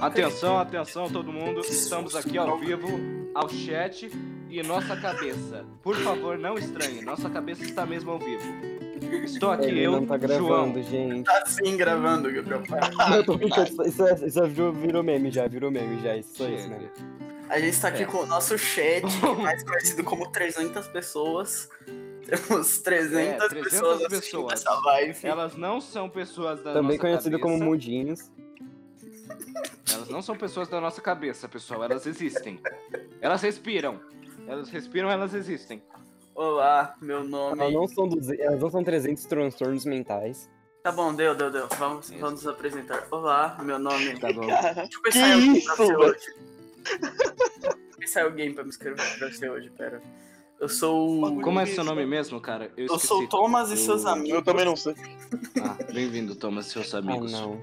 Atenção, atenção todo mundo, estamos aqui ao vivo, ao chat e nossa cabeça. Por favor, não estranhe, nossa cabeça está mesmo ao vivo. Estou aqui Ele eu, não tá João. gravando, gente. Tá sim gravando, Gabriel. Eu tô brincando, isso, isso, é- isso virou, virou meme já, virou meme já, isso só isso, né? A gente tá aqui É. com o nosso chat, mais conhecido como 300 pessoas. Temos 300, É, 300 pessoas pessoas. essa live. Elas não são pessoas da Também conhecido cabeça. como mudinhos. Elas não são pessoas da nossa cabeça, pessoal. Elas existem. Elas respiram. Elas respiram, elas existem. Olá, meu nome... Elas não são, 200, elas não são 300 transtornos mentais. Tá bom, deu, deu, deu. Vamos, Isso. vamos nos apresentar. Olá, meu nome... Tá bom. Deixa eu pensar Que em alguém pra você velho? hoje. Deixa eu pensar em alguém pra me escrever pra você hoje, pera. Eu sou o... Como é seu nome mesmo, cara? Eu, Eu sou o Thomas e seus amigos. Eu também não sei. Ah, bem-vindo, Thomas e seus Ah, amigos. não.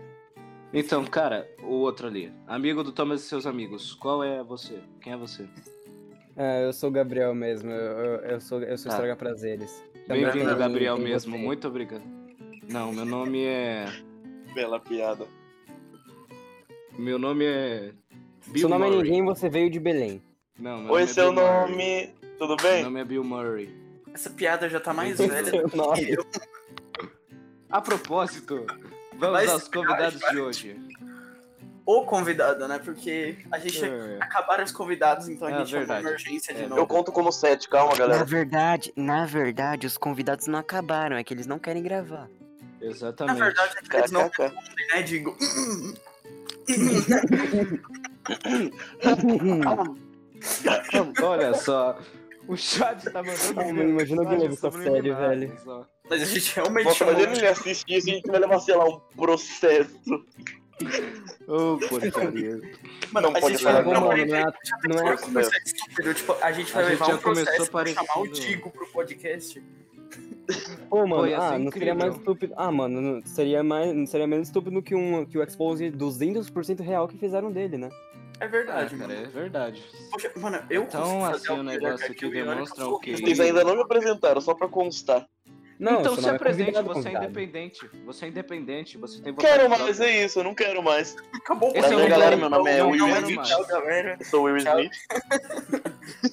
Então, cara, o outro ali. Amigo do Thomas e seus amigos. Qual é você? Quem é você? É, eu sou o Gabriel mesmo, eu, eu, eu sou, eu sou Tá. estraga prazeres. Bem-vindo, Gabriel tem mesmo. você. Muito obrigado. Não, meu nome é. Bela piada. Meu nome é. Bill Seu nome é Murray. ninguém, você veio de Belém. Não, meu Oi, nome é seu Bill Murray. Tudo Meu bem? nome é Bill Murray. Essa piada já tá mais velha do que eu. A propósito, vamos Mas, aos convidados cara, de hoje. O convidado, né? Porque a gente É. acabaram os convidados, então a É gente chamou verdade. emergência de É. novo. Eu conto como sete, calma, galera. verdade, na verdade, os convidados não acabaram, é que eles não querem gravar. Na Exatamente. verdade, é que eles não respondem, né? Digo. Olha só. O chat tá mandando. Ah, mano, imagina alguém mensagem leva essa série, ó. Mas a gente realmente Nossa, imagina ele assistir isso e a gente vai levar, sei lá, um processo. Ô, porcaria. Mas não a pode gente falar, vai- Não, não. mano, não é, não estúpido, tipo, a gente vai A gente levar um processo pra chamar o. Tigo pro podcast. Pô, mano, Pô, ah, não incrível. seria mais estúpido. Ah, mano, não- seria, mais, não seria menos estúpido que, um, que o Expose 200% real que fizeram dele, né? É Ah, verdade, cara, mano. é verdade. Poxa, mano, eu Então, assim, o negócio que demonstra que o quê? horrível. Vocês ainda não me apresentaram, só pra constar. Não, então você se não é apresente, convidado, você é independente. Você é independente, você tem vontade Quero própria. mais, é isso, eu não quero mais. Acabou Esse Prazer, é o galera, meu nome é Will é Smith. Tchau, galera. Eu sou o Will Tchau. Smith.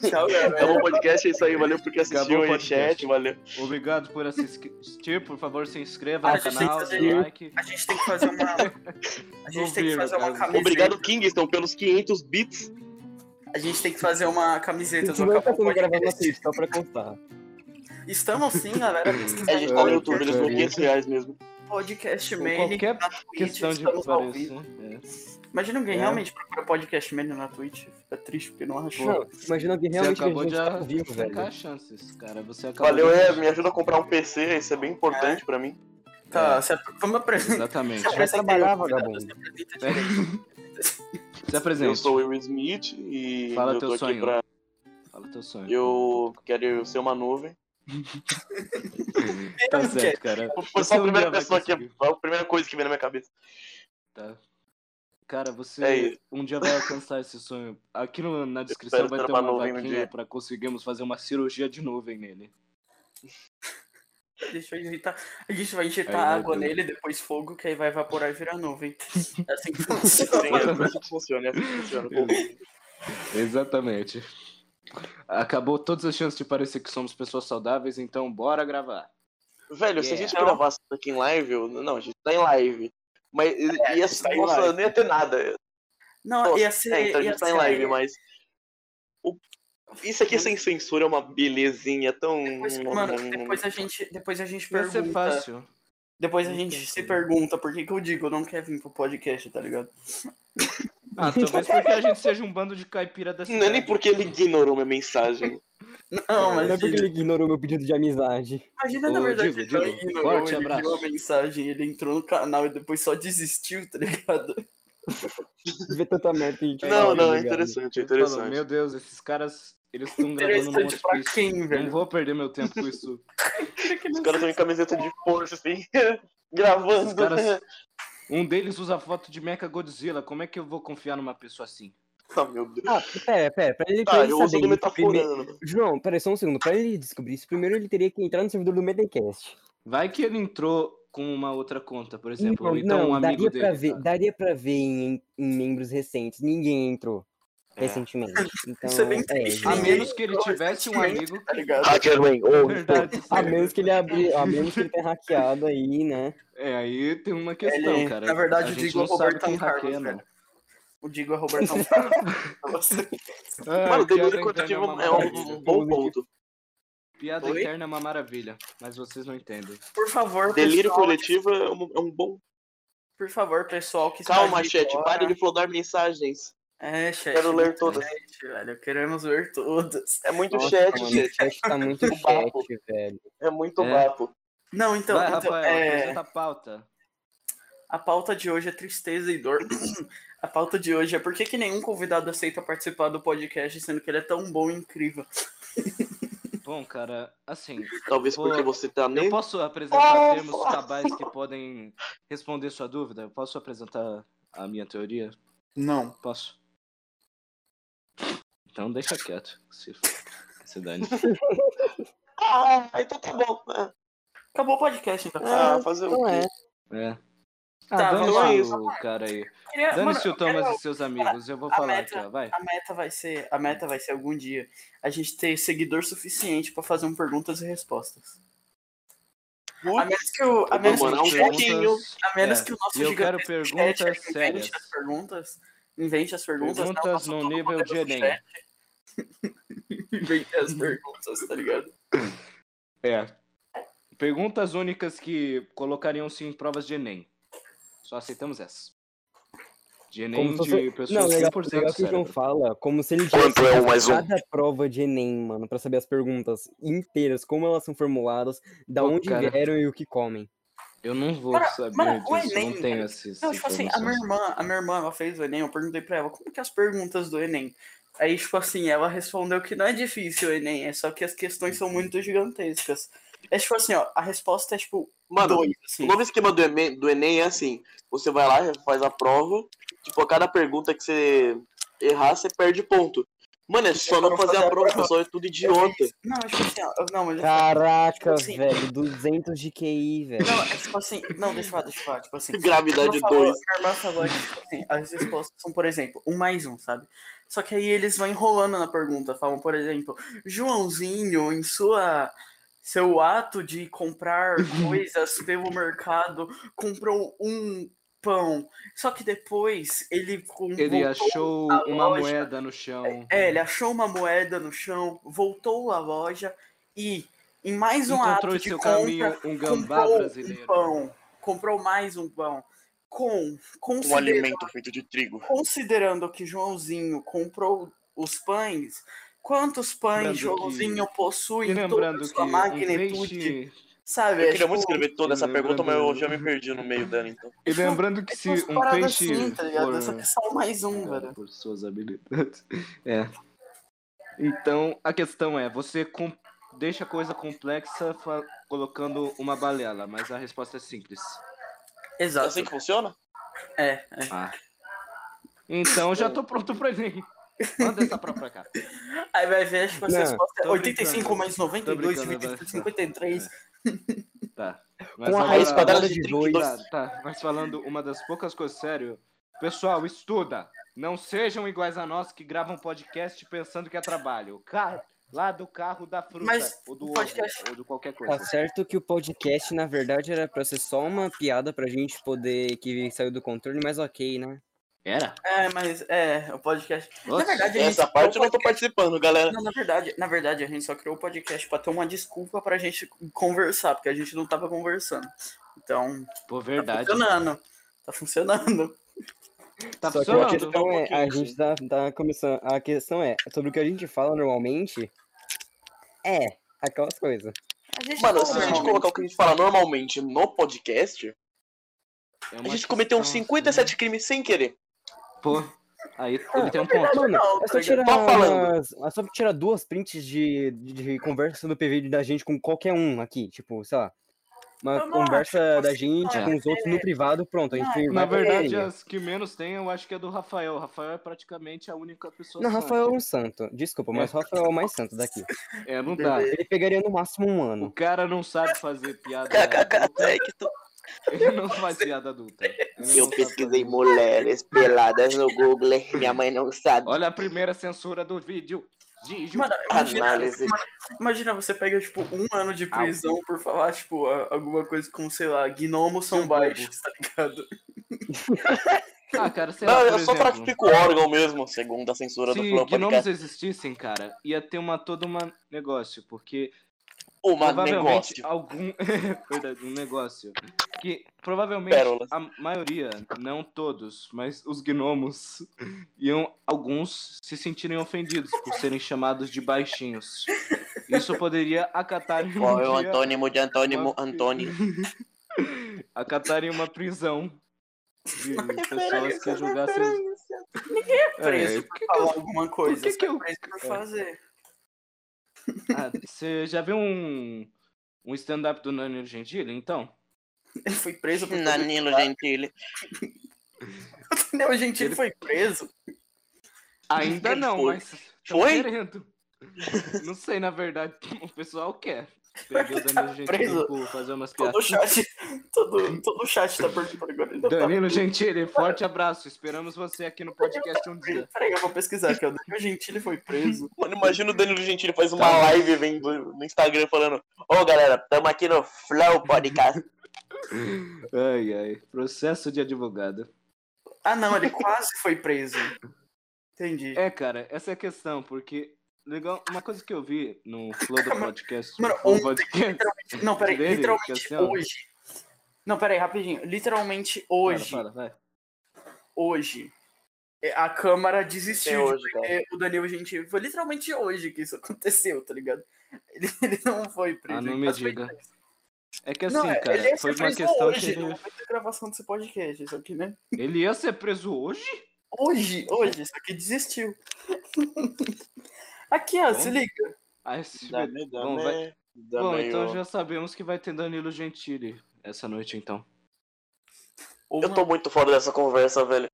Tchau, galera. Acabou o podcast, é isso aí. Valeu porque assistiu o aí, podcast. chat, valeu. Obrigado por assistir. Por favor, se inscreva no canal, dê like. A gente tem que fazer uma. A gente tem que fazer uma camiseta. Obrigado, Kingston, pelos 500 bits. A gente tem que fazer uma camiseta do não tá Acabou na Podcast. Só pra constar. Estamos sim, galera. É, a gente tá no YouTube, eles dão 500 reais mesmo. Podcast Com Man qualquer na Twitch. Questão de estamos ao parecer. vivo. é. Imagina alguém É. realmente procura Podcast Man na Twitch. Fica triste porque não achou. Não, imagina alguém Você realmente acabou que de a gente tá vivo, arrancar velho. chances, cara. Você acabou Valeu, de... é, me ajuda a comprar um PC, isso é bem importante pra mim. Tá, ap- vamos apresentar. Exatamente. Se apresenta aí, trabalhar, vagabundo. se apresenta de- Se Eu apresente. sou o Will Smith e Fala eu teu tô aqui sonho. pra... Fala teu sonho. Eu quero ser uma nuvem. Tá certo, cara. Foi só a primeira pessoa que... a primeira coisa que veio na minha cabeça. Tá. Cara, você É um dia vai alcançar esse sonho. Aqui no- na descrição vai ter uma uma vaquinha pra conseguirmos fazer uma cirurgia de nuvem nele. Deixa eu injetar. A gente vai injetar Aí água nele, depois fogo, que aí vai evaporar e virar nuvem. É assim que Sim, funciona. é assim que funciona, é assim que funciona. Exatamente. Acabou todas as chances de parecer que somos pessoas saudáveis, então bora gravar. Velho, se a Yeah. gente gravasse isso aqui em live, eu... não, a gente tá em live. Mas É, ia, a tá nossa, live. não ia ter nada. Não, Nossa, ia ser. é, então a ia gente tá em ser- live, mas. o- Isso aqui sem censura é uma belezinha tão. Depois, mano, depois a gente, depois a gente pergunta. ser fácil. Depois a gente se pergunta por que, que o Digo não quer vir pro podcast, tá ligado? Ah, talvez porque a gente seja um bando de caipira da cidade. Não é nem porque ele ignorou minha mensagem. Não, mas Não é porque ele ignorou meu pedido de amizade. imagina na Ô, verdade Digo, ele não ignorou, forte ele abraço. a mensagem, ele entrou no canal e depois só desistiu, tá ligado? Ver tanta merda gente Não, não, tá é interessante, é interessante. Meu Deus, esses caras, eles estão gravando um monte pra quem, Não velho? vou perder meu tempo com isso. Os caras estão em camiseta de força, assim, gravando. Os caras- Um deles usa foto de Mecha Godzilla. Como é que eu vou confiar numa pessoa assim? Ah, meu Deus. Ah, pera, pera, pra ele, pra Tá, ele eu saber isso primeiro... João, pera só um segundo. Pra ele descobrir isso, primeiro ele teria que entrar no servidor do Medencast. Vai que ele entrou com uma outra conta, por exemplo. Não, ou então não, um amigo daria dele. pra ver, daria pra ver em, em membros recentes. Ninguém entrou. Recentemente. Então, Isso é bem é. A menos que ele tivesse um amigo. Tá ligado? Hackerman, Verdade. a menos que ele abri, a menos que ele tenha hackeado aí, né? É, aí tem uma questão, Ele- cara. na verdade, a o Digo é o Robertão Carlos, hackeia, velho. O Digo é Robertão Carlos. Ah, Mano, delírio interna coletivo é um bom ponto. Piada Oi? interna é uma maravilha, mas vocês não entendem. Por favor, Delírio pessoal, coletivo é um, é um bom. Por favor, pessoal que está Calma, chat, pare de flodar mensagens. É, chat. Quero ler todas. chat, velho. Queremos ler todas. É muito Nossa, chat, mano, chat. o chat tá muito chat, velho. É muito É. vapo. Não, então, Vai, então Rafael, é, apresenta a pauta. a pauta de hoje é tristeza e dor. a pauta de hoje é por que, que nenhum convidado aceita participar do podcast, sendo que ele é tão bom e incrível. Bom, cara, assim, Talvez Pô, porque você tá eu nem. posso apresentar Oh, termos cabais que podem responder sua dúvida? Eu posso apresentar a minha teoria? Não. Posso? Então deixa quieto. Se, se dane. Ah, então tá bom. É. Acabou o podcast, então. Ah, fazer o Não é. quê? É. Tá, Ah, vamos dane-se lá. o cara aí. Dane-se o Thomas quero- e seus amigos. Eu vou a falar meta- aqui, ó. Vai. A meta vai ser, a meta vai ser algum dia a gente ter seguidor suficiente pra fazer um perguntas e respostas. A menos que o, a menos que, um pouquinho. a menos É, que o nosso eu quero perguntas chat invente sérias. as perguntas, invente as perguntas, Perguntas nosso no nível de Enem. chat. invente as perguntas, tá ligado? É. Perguntas únicas que colocariam-se em provas de Enem. Só aceitamos essa. De Enem Como se fosse- de pessoas Não, legal, 100% legal que o João fala, como se ele tivesse é um mais um? cada prova de Enem, mano, pra saber as perguntas inteiras, como elas são formuladas, da Pô, onde cara. vieram e o que comem. Eu não vou Mano, saber mano, o disso, Enem, não tenho esses. Não, tipo assim, a minha irmã, a minha irmã, ela fez o Enem, eu perguntei pra ela, como que é as perguntas do Enem? Aí, tipo assim, ela respondeu que não é difícil o Enem, é só que as questões são muito gigantescas. É tipo assim, ó, a resposta é tipo Mano, dois, o assim. novo esquema do Enem, do Enem é assim: você vai lá, faz a prova, tipo, a cada pergunta que você errar, você perde ponto. Mano, é só não fazer a prova, pessoal, é tudo idiota. Não, é tipo assim, ó, não, mas Caraca, assim- velho, 200 de QI, velho. Não, é tipo assim, não, deixa eu falar, deixa eu falar, tipo assim. Gravidade Minha irmã falou- 2. Minha irmã falou que, tipo assim, as respostas são, por exemplo, um mais um, sabe? Só que aí eles vão enrolando na pergunta. Falam, por exemplo, Joãozinho, em sua seu ato de comprar coisas pelo mercado, comprou um pão. Só que depois ele Ele achou uma loja. moeda no chão. É, ele achou uma moeda no chão, voltou à loja e em mais um encontrou ato de seu compra, caminho um gambá comprou brasileiro. um pão, comprou mais um pão. Com, Um alimento feito de trigo. considerando que Joãozinho comprou os pães, quantos pães Lembrando que- Joãozinho possui em toda a lembrando que sua magnitude? peixe. Sabe? Eu é queria tipo, muito escrever toda essa pergunta, mas eu já me perdi no meio dela, então. E lembrando que é se umas um peixe assim, tá ligado? for Só que é só mais um, É, velho. por suas habilidades. É. Então, a questão é, você com- deixa a coisa complexa fa- colocando uma balela, mas a resposta é simples. É Exato. assim que funciona? É, é. Ah. Então, já tô pronto pra Enem. Manda essa pra cá. Aí vai ver, a Não, resposta é tô 85 brincando. mais 92 Tô brincando, dividido vai. por 53. Tá. Com a raiz quadrada de 2. Tá, tá, mas falando uma das poucas coisas sério, pessoal, estuda. Não sejam iguais a nós que gravam podcast pensando que é trabalho. Cara, lá do carro da fruta, Mas ou do podcast- ovo, ou de qualquer Tá coisa. certo que o podcast, na verdade, era pra ser só uma piada pra gente poder que saiu do controle, mas ok, né? Era? É, mas é, o podcast. Nossa, na verdade, a gente Essa parte eu não tô participando, galera. Não, na verdade, na verdade, a gente só criou o podcast pra ter uma desculpa pra gente conversar, porque a gente não tava conversando. Então, Pô, tá verdade. funcionando. Tá funcionando. Tá Só que a questão é, a pouquinho, gente tá, tá começando. A questão é, sobre o que a gente fala normalmente, é aquelas coisas. Mano, se a gente colocar o que a gente fala normalmente no podcast, É a gente cometeu uns questão, 57 crimes sem querer. assim. Pô, aí ele tem um ponto. Mano, Não, é só tá tirar, falando. umas- é só tirar duas prints de, de conversa do PV da gente com qualquer um aqui, tipo, sei lá. Uma conversa da gente com os outros no privado, pronto, a gente Na verdade, as que menos tem, eu acho que é do Rafael. O Rafael é praticamente a única pessoa Não, santa. Rafael é um santo. Desculpa, mas É. Rafael é o mais santo daqui. É, não dá. Ele pegaria no máximo um O ano. cara não sabe fazer piada. Tu- Ele não faz piada adulta. Ele Eu pesquisei mulheres peladas no Google, minha mãe não sabe. Olha a primeira censura do vídeo. Gigi. Mano, imagina, Análise. imagina você pega, tipo, um ano de prisão por falar, tipo, alguma coisa como, sei lá, gnomos são baixos, tá ligado? Ah, cara, sei Não, lá, eu só exemplo, trafico órgão mesmo, segundo a censura do Se Flow gnomos Podcast. existissem, cara, ia ter uma todo uma negócio, porque Uma provavelmente negócio. algum verdade, um negócio que provavelmente Pérolas. a maioria, não todos, mas os gnomos iam alguns se sentirem ofendidos por serem chamados de baixinhos. Isso poderia acatar em um Qual é o dia antônimo de antônimo uma- Antônio? acatarem uma prisão de pessoas que julgassem. preso É, por falar alguma coisa. que você que é eu- preso por fazer. Ah, você já viu um, um stand-up do Danilo Gentili, então? Ele foi preso por Danilo piada. Gentili. Não, gente, ele Ele- foi preso. Ainda Ele não, foi. mas Foi? querendo. Não sei, na verdade, o pessoal quer. Peguei o Danilo Gentili preso. por fazer umas Todo piadas. chat, todo, todo o chat tá perguntando agora. Tá Danilo Gentili, forte abraço. Esperamos você aqui no podcast um dia. Peraí, eu vou pesquisar aqui. O Danilo Gentili foi preso. Mano, imagina o Danilo Gentili faz uma Tá. live vendo no Instagram falando Ô galera, tamo aqui no Flow Podcast. Ai, ai. Processo de advogado. Ah, não, ele quase foi preso. Entendi. É, cara, essa é a questão, porque. Legal, uma coisa que eu vi no Flow do podcast. Mano, ontem, podcast literalmente- não, peraí, dele, que literalmente assim, ó. hoje. Não, peraí, rapidinho. Literalmente hoje, fala, vai. hoje, é, a Câmara desistiu É hoje, de o Danilo Gentili. Foi literalmente hoje que isso aconteceu, tá ligado? Ele, ele não foi preso. Ah, não me diga. preso. É que assim, Não, é- cara, ele ia foi ser uma preso questão hoje, que ele. gravação desse podcast, isso aqui, né? Ele ia ser preso hoje? Hoje, hoje, isso aqui desistiu. aqui, ó, Bom. se liga. Ai, se- Dame, Bom, vai- Bom, então ó. já sabemos que vai ter Danilo Gentili essa noite, então. Eu tô muito fora dessa conversa, velho.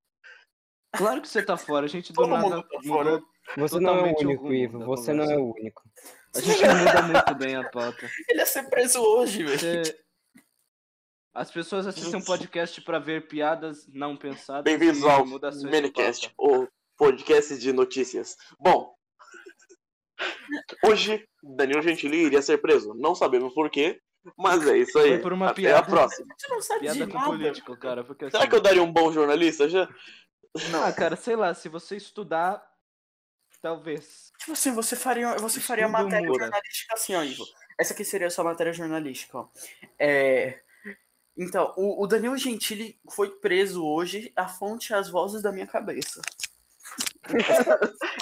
Claro que você tá fora, a gente do Todo nada mundo tá fora. Você não é o único, Ivo. Você não é o único. A gente muda muito bem a pauta. Ele ia ser preso hoje, velho. Você- As pessoas assistem um podcast pra ver piadas não pensadas Bem-vindos ao Minicast, o podcast de notícias. Bom, hoje Danilo Gentili iria ser preso. Não sabemos por quê, mas é isso aí. Foi por uma Até piada. a próxima. A não sabe Piada de com nada. político, cara. Porque Será assim, que eu daria um bom jornalista já? Ah, cara, sei lá, se você estudar, talvez. Tipo assim, você faria, você Estudo faria matéria muda. jornalística assim, ó, Ivo. Essa aqui seria a sua matéria jornalística, ó. É... Então, o, o Danilo Gentili foi preso hoje, a fonte é as vozes da minha cabeça.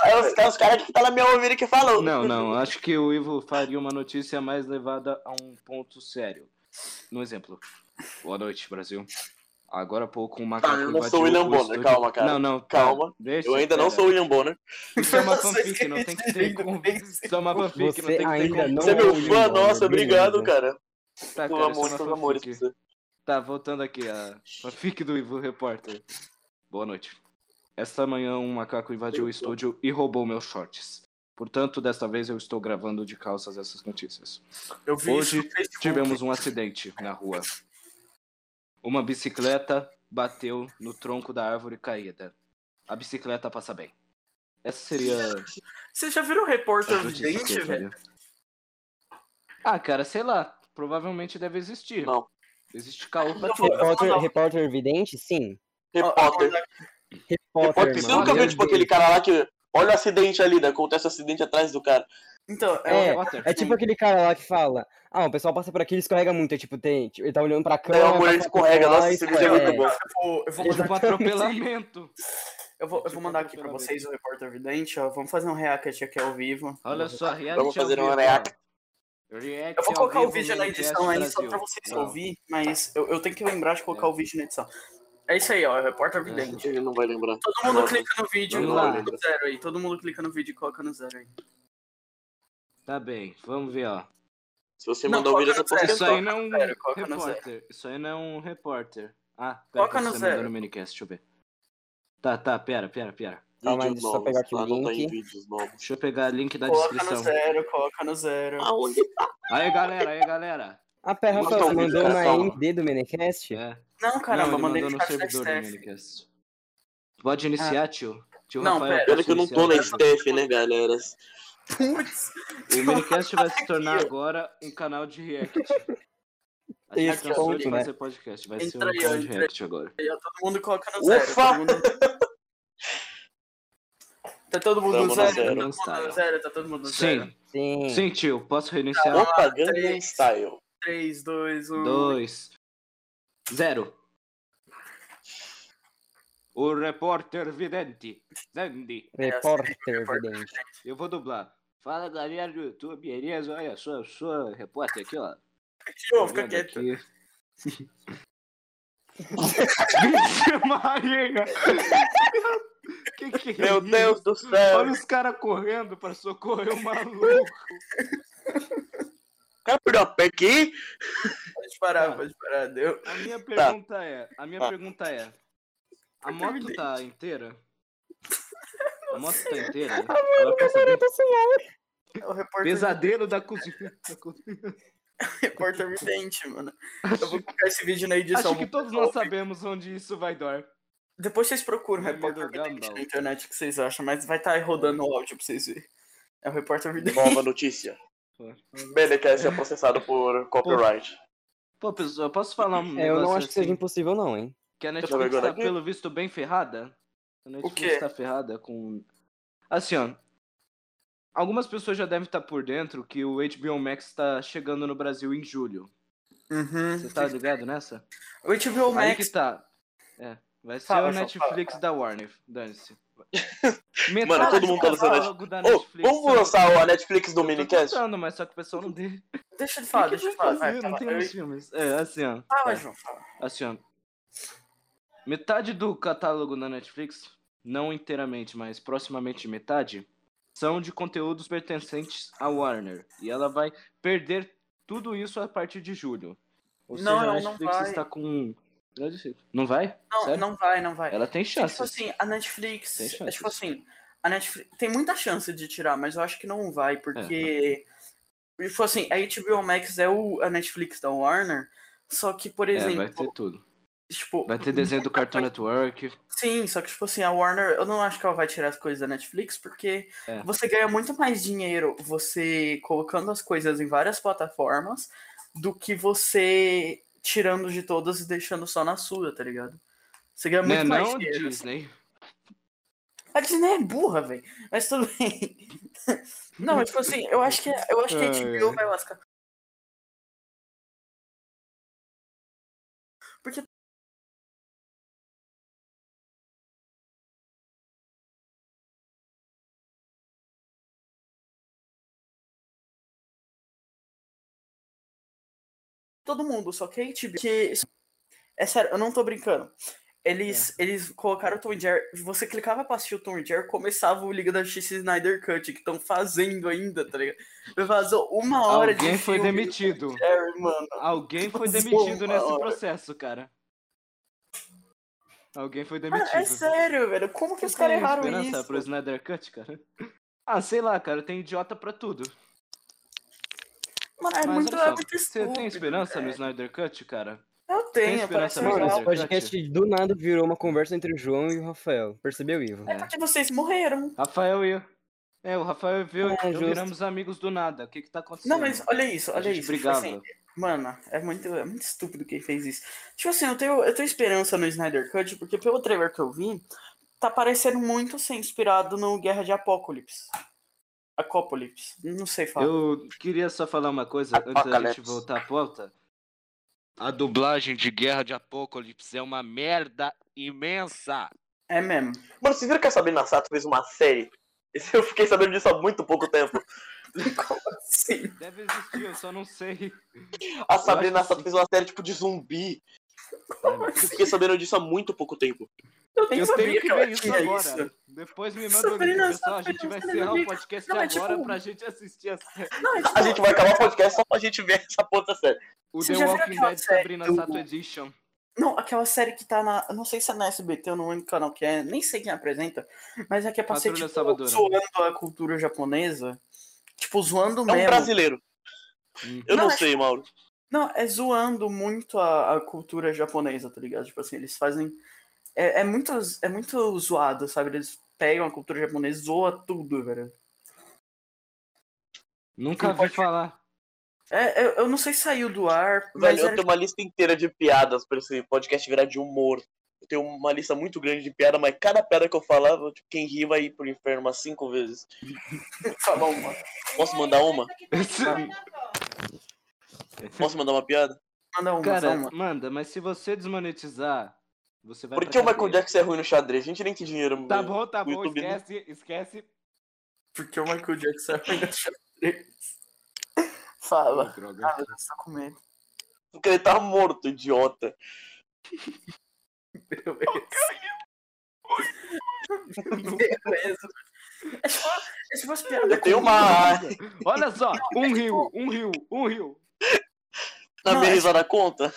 É os, é os caras que tá na minha ouvido que falam. Não, não, acho que o Ivo faria uma notícia mais levada a um ponto sério. No exemplo. Boa noite, Brasil. Agora há pouco um macaco Ah, eu não sou William o Bonner, estúdio- calma, cara. Não, não, tá, Calma. Deixa, Eu ainda não pera. sou William Bonner. Isso é uma Você fanfic, não tem que ter tem Isso é uma fanfic, não Você tem que ter não Você é é meu o fã, William nossa, obrigado, cara. Tá, cara, é amor, amores pra fanfic. você. Tá, voltando aqui, a fanfic do Ivo Repórter. Boa noite. Esta manhã um macaco invadiu o estúdio e roubou meus shorts. Portanto, desta vez eu estou gravando de calças essas notícias. Eu vi Hoje. Tivemos um acidente na rua. Uma bicicleta bateu no tronco da árvore caída. A bicicleta passa bem. Essa seria Você já viram o repórter vidente, velho? Ah, cara, sei lá. Provavelmente deve existir. Não. Existe caô pra tudo. Repórter, repórter vidente? Sim. Repórter. Repórter. Você nunca viu, tipo, aquele cara lá que. Olha o acidente ali, né? Acontece o acidente atrás do cara. Então, É é, repórter. É tipo aquele cara lá que fala, ah, o pessoal passa por aqui e escorrega muito, é tipo, tem, tipo, ele tá olhando pra câmera, uma mulher passa por escorrega. lá Nossa, e esse vídeo é muito bom. eu vou, eu vou É mandar, um atropelamento. eu vou, eu vou mandar aqui pra vocês o repórter vidente, ó. Vamos fazer um react aqui ao vivo. Olha só, reality Vamos fazer um react. React Eu vou colocar o vídeo na edição aí só pra vocês ouvir, mas eu, eu tenho que lembrar de colocar É. o vídeo na edição. É isso aí, ó, repórter vidente. Ele não vai lembrar. Todo mundo Nossa. clica no vídeo e coloca lá. no zero aí. Todo mundo clica no vídeo e coloca no zero aí. Tá bem, vamos ver, ó. Se você Não, mandar o vídeo, você coloca no Isso zero. aí não é um zero, coloca no repórter. Isso aí não é um repórter. Ah, pera, Coloca no zero. no minicast, deixa eu ver. Tá, tá, pera, pera, pera. Calma Vídeos deixa eu pegar aqui o não tá link. Deixa eu pegar o link da Coloca no descrição. zero, coloca no zero. Aonde tá? Aí, galera, aí, galera. A Pé, Rafael, mandou na. MD do Menecast? É. Não, caramba, não, mandei mandou no servidor do. Minicast. Pode iniciar, tio. Tio Não, Rafael, pera. Pena que eu não tô na. Steph, né, galera? Putz, O Minicast vai se tornar agora um canal de react. A Esse gente cansou de ponto, né? fazer podcast, vai ser Entra um aí, canal de entra aí. react agora. aí, todo mundo coloca no zero. Ufa! Todo mundo... Tá todo mundo no zero? zero. Tá todo mundo no zero? Tá todo mundo no zero? Sim, Sim. sim, tio, posso reiniciar? Opa, Gangnam três. Style. 3, 2, 1. Dois, zero. O repórter vidente, Zandy. Repórter, repórter. evidente. Eu vou dublar. Fala galera do YouTube, beleza? Olha só, eu sou repórter aqui, ó. Aqui, ó, Tá fica quieto. aqui? Vixe Maria! Que que é Meu isso? Deus do céu. Olha os caras correndo pra socorrer o maluco. O a pé aqui? Pode parar, Ah. pode parar. Deu. A minha pergunta é, a minha Tá. pergunta é, a moto tá inteira? A moto tá inteira? Ela tá sabendo? É o repórter, Pesadelo da cozinha. da cozinha. repórter vidente, mano. Eu vou colocar esse vídeo na edição. Acho que todos nós sabemos onde isso vai dar. Depois vocês procuram Meme repórter vidente na internet, o que vocês acham, mas vai estar rodando o áudio pra vocês verem. É o repórter vidente. Nova notícia. Benecast é processado por copyright. Pô, pessoal, eu posso falar um É, eu não acho que seja assim? impossível, não, hein? Que a tô Netflix tá, aqui. pelo visto, bem ferrada. A Netflix quê? tá ferrada com... Assim, ó. Algumas pessoas já devem estar por dentro que o HBO Max tá chegando no Brasil em julho. Uhum. Você tá ligado nessa? O HBO Aí Max que tá. É. Vai ser Fala, o Netflix da Warner. Dane-se. Mano, todo mundo tá lançando catálogo da Netflix. vamos lançar a Netflix do tô Minicast? tentando, mas só que o pessoal não deixa. Deixa ele falar, deixa ele falar. Vai, não tem Eu- mais filmes. É, assim, ó. Fala, É. João, fala. Assim, ó. Metade do catálogo da Netflix, não inteiramente, mas proximamente metade, são de conteúdos pertencentes à Warner. E ela vai perder tudo isso a partir de julho. Ou Não, seja, a ela não Netflix vai. está com. Não vai? Não, Sério? não vai, não vai. Ela tem Tipo chances. assim, a Netflix. Tem é chances. tipo assim, a Netflix tem muita chance de tirar, mas eu acho que não vai, porque. Tipo assim, a HBO Max é o, a Netflix da Warner, só que, por É, exemplo, vai ter tudo. tipo. Vai ter desenho do Cartoon Network. Sim, só que, tipo assim, a Warner, eu não acho que ela vai tirar as coisas da Netflix, porque É. você ganha muito mais dinheiro você colocando as coisas em várias plataformas do que você tirando de todas e deixando só na sua, tá ligado? Você ganha Né, muito mais não dinheiro. Disney. A Disney é burra, velho. Mas tudo bem. Não, mas tipo assim, eu acho que, eu acho que a HBO ai. vai lascar. Porque todo mundo, só que a HBO que é sério, eu não tô brincando. Eles, eles colocaram o Tom e Jerry. Você clicava pra assistir o Tom e Jerry, começava o Liga da Justiça Snyder Cut, que estão fazendo ainda, tá ligado? Vazou uma hora de Alguém foi filme do demitido. Jerry, mano. Alguém foi Vazou demitido nesse hora. processo, cara. Alguém foi Mano, demitido. é sério, velho. Como que Você os caras erraram isso? pro Snyder Cut, cara? Ah, sei lá, cara, tem idiota pra tudo. Mano, é Mas muito, olha é só, muito você tem esperança no velho. Snyder Cut, cara? Eu tenho, esperança parece no Mano, legal. esse podcast do nada virou uma conversa entre o João e o Rafael. Percebeu, Ivo? É porque vocês morreram. Rafael e eu. É, o Rafael e eu, É, eu viramos amigos do nada. O que que tá acontecendo? Não, mas olha isso, olha isso. Tipo brigava. assim, mano, é muito, é muito estúpido quem fez isso. Tipo assim, eu tenho, eu tenho esperança no Snyder Cut, porque pelo trailer que eu vi, tá parecendo muito ser inspirado no Guerra de Apocalipse. Apocalipse. Não sei falar. Eu queria só falar uma coisa antes da gente Apocalipse. voltar à pauta. A dublagem de Guerra de Apocalipse é uma merda imensa. É mesmo. Mano, vocês viram que a Sabrina Sato fez uma série? Eu fiquei sabendo disso há muito pouco tempo. Como assim? Deve existir, eu só não sei. A Sabrina Sato fez uma série tipo de zumbi. Eu fiquei sabendo disso há muito pouco tempo. Eu nem Eu sabia tenho que que ver isso agora. isso. Depois me manda o link, Sabrina pessoal. A gente vai encerrar o podcast Não, é agora tipo- pra gente assistir a série. Não, é tipo, A gente vai acabar o podcast só pra gente ver essa puta série. O Você The Walking Dead série Sabrina do- Sato Edition. Não, aquela série que tá na. Não sei se é na SBT ou no único canal que é, nem sei quem apresenta, mas é que é pra ser tipo, Salvadora. zoando a cultura japonesa. Tipo, zoando É um mesmo. brasileiro. Hum. Eu não, Não, é sei, Mauro. Não, é zoando muito a, a cultura japonesa, tá ligado? Tipo assim, eles fazem. É, é, muito, é muito zoado, sabe? Eles pegam a cultura japonesa e zoam tudo, velho. Nunca Não vi pode- falar. É, eu, eu não sei se saiu do ar, mas Velho, eu era- tenho uma lista inteira de piadas pra esse podcast virar de humor. Eu tenho uma lista muito grande de piada, mas cada piada que eu falava, tipo, quem ri vai ir pro inferno umas cinco vezes. Fala uma. Posso mandar uma? Posso mandar uma piada? Manda uma, Cara, uma. manda, mas se você desmonetizar, você vai Por que o Michael cadeia. Jackson é ruim no xadrez? A gente nem tem dinheiro. Tá no- bom, tá no bom, YouTube, né? esquece, esquece. Porque o Michael Jackson é ainda xadrez. Fala. Droga. Ah, Deus, tô com medo. Porque ele tá morto, idiota. Beleza. É tipo, é tipo as piadas. Eu tenho uma. Olha só, um rio, um rio, um rio. Na Não, minha é- risada conta?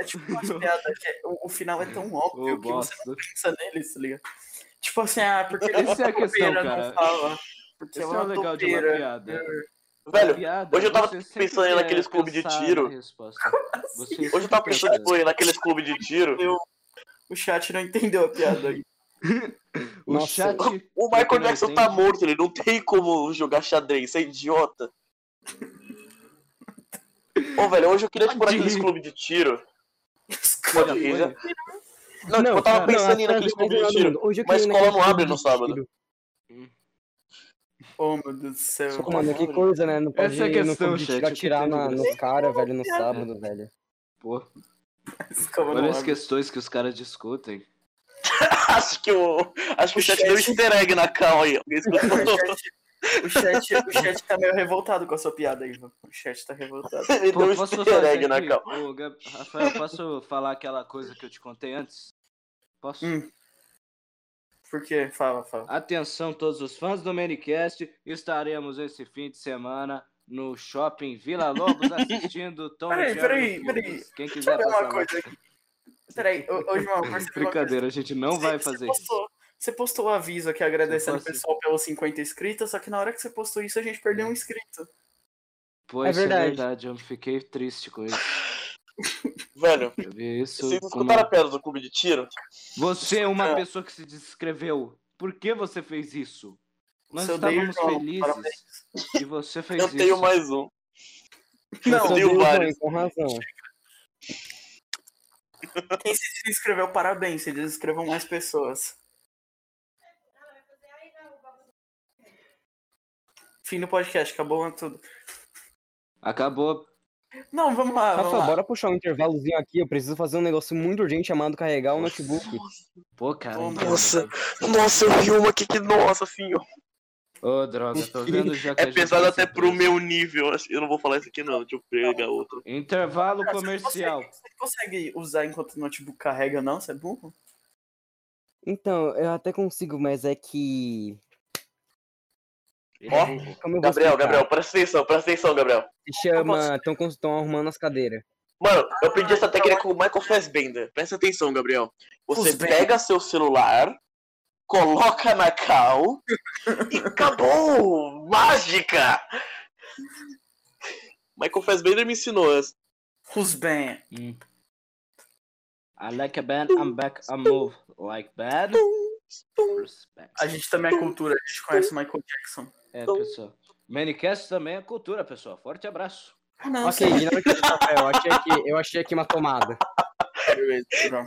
É tipo umas piadas que é- o, o final é tão óbvio que você bosta. pensa neles, tá ligado? Tipo assim, ah, porque Essa é a questão, topeira cara. não fala. Porque Esse é ela o legal de uma topeira. piada. Velho, Piada, hoje eu tava pensando naqueles clubes de tiro. Você hoje eu tava pensando, pensa- tipo, naqueles clubes de tiro. O chat não entendeu a piada aí. O Nossa. chat. O Michael não Jackson tá morto, ele não tem como jogar xadrez, você é idiota. Ô, velho, hoje eu queria, tipo, naqueles clubes de tiro. Pode rir, já. foi? Não, tipo, eu tava pensando em ir não, naqueles clubes de tiro. Hoje mas escola não abre clube no de sábado. tiro. Oh, meu Deus do céu. Só que, mano, que coisa, né? Não pode Essa é a questão, atirar de na, nos caras, velho, no sábado, velho. Pô, olha não as questões que os caras discutem. acho que o. Acho que o O chat chat- deu easter egg na cal aí. Alguém escutou? O chat, o chat tá meio revoltado com a sua piada aí, mano. O chat tá revoltado. Ele Pô, deu um posso fazer egg na aqui? cal. Ô, Gab- Rafael, posso falar aquela coisa que eu te contei antes? Posso? Hum. Por quê? Fala, fala. Atenção, todos os fãs do Manicast, estaremos esse fim de semana no shopping Vila Lobos assistindo Tom Peraí, e peraí, peraí. Quem Deixa quiser eu ver passar uma lá. coisa aqui. Peraí, ô, ô João. Brincadeira, a gente não vai Você- fazer você isso. Você postou o aviso aqui agradecendo o pessoal pelos 50 inscritos, só que na hora que você postou isso a gente perdeu um inscrito. Pô, É isso é verdade. verdade, eu fiquei triste com isso. Velho, Eu vi isso. vocês escutaram a piada do clube de tiro? Você é uma É. pessoa que se descreveu. Por que você fez isso? Nós Seu estávamos felizes parabéns. e você fez Eu isso. tenho mais um. Não, Eu tenho vários. com razão. quem se inscreveu, parabéns, se inscrevam mais pessoas. Fim do podcast, acabou tudo. Acabou. Não, vamos lá, vamos Rafa, lá. bora puxar um intervalozinho aqui. Eu preciso fazer um negócio muito urgente chamado carregar o notebook. Pô, cara. Então- Nossa, nossa, eu vi uma aqui que, nossa, filho. Ô, droga, tô vendo já que É pesado até pro preso. meu nível. Eu não vou falar isso aqui não, deixa eu pegar outra. Intervalo Cara, você comercial. consegue- Você consegue usar enquanto o notebook carrega, não? Você é burro? Então, eu até consigo, mas é que. Como Gabriel? Gabriel, presta atenção, presta atenção, Gabriel. Se chama. Estão arrumando as cadeiras. Mano, eu aprendi essa técnica com o Michael Fassbender. Presta atenção, Gabriel. Você pega seu celular, coloca na cal e acabou! Mágica! Michael Fassbender me ensinou essa. Who's bem? Hum. I like a band, I'm back, I move like bad. Respect. A gente também é cultura, a gente conhece o Michael Jackson. É, pessoal. Manicast também é cultura, pessoal. Forte abraço. Ah, não, Ok, ignora aqui, Rafael. Eu achei aqui, eu achei aqui uma tomada. Beleza.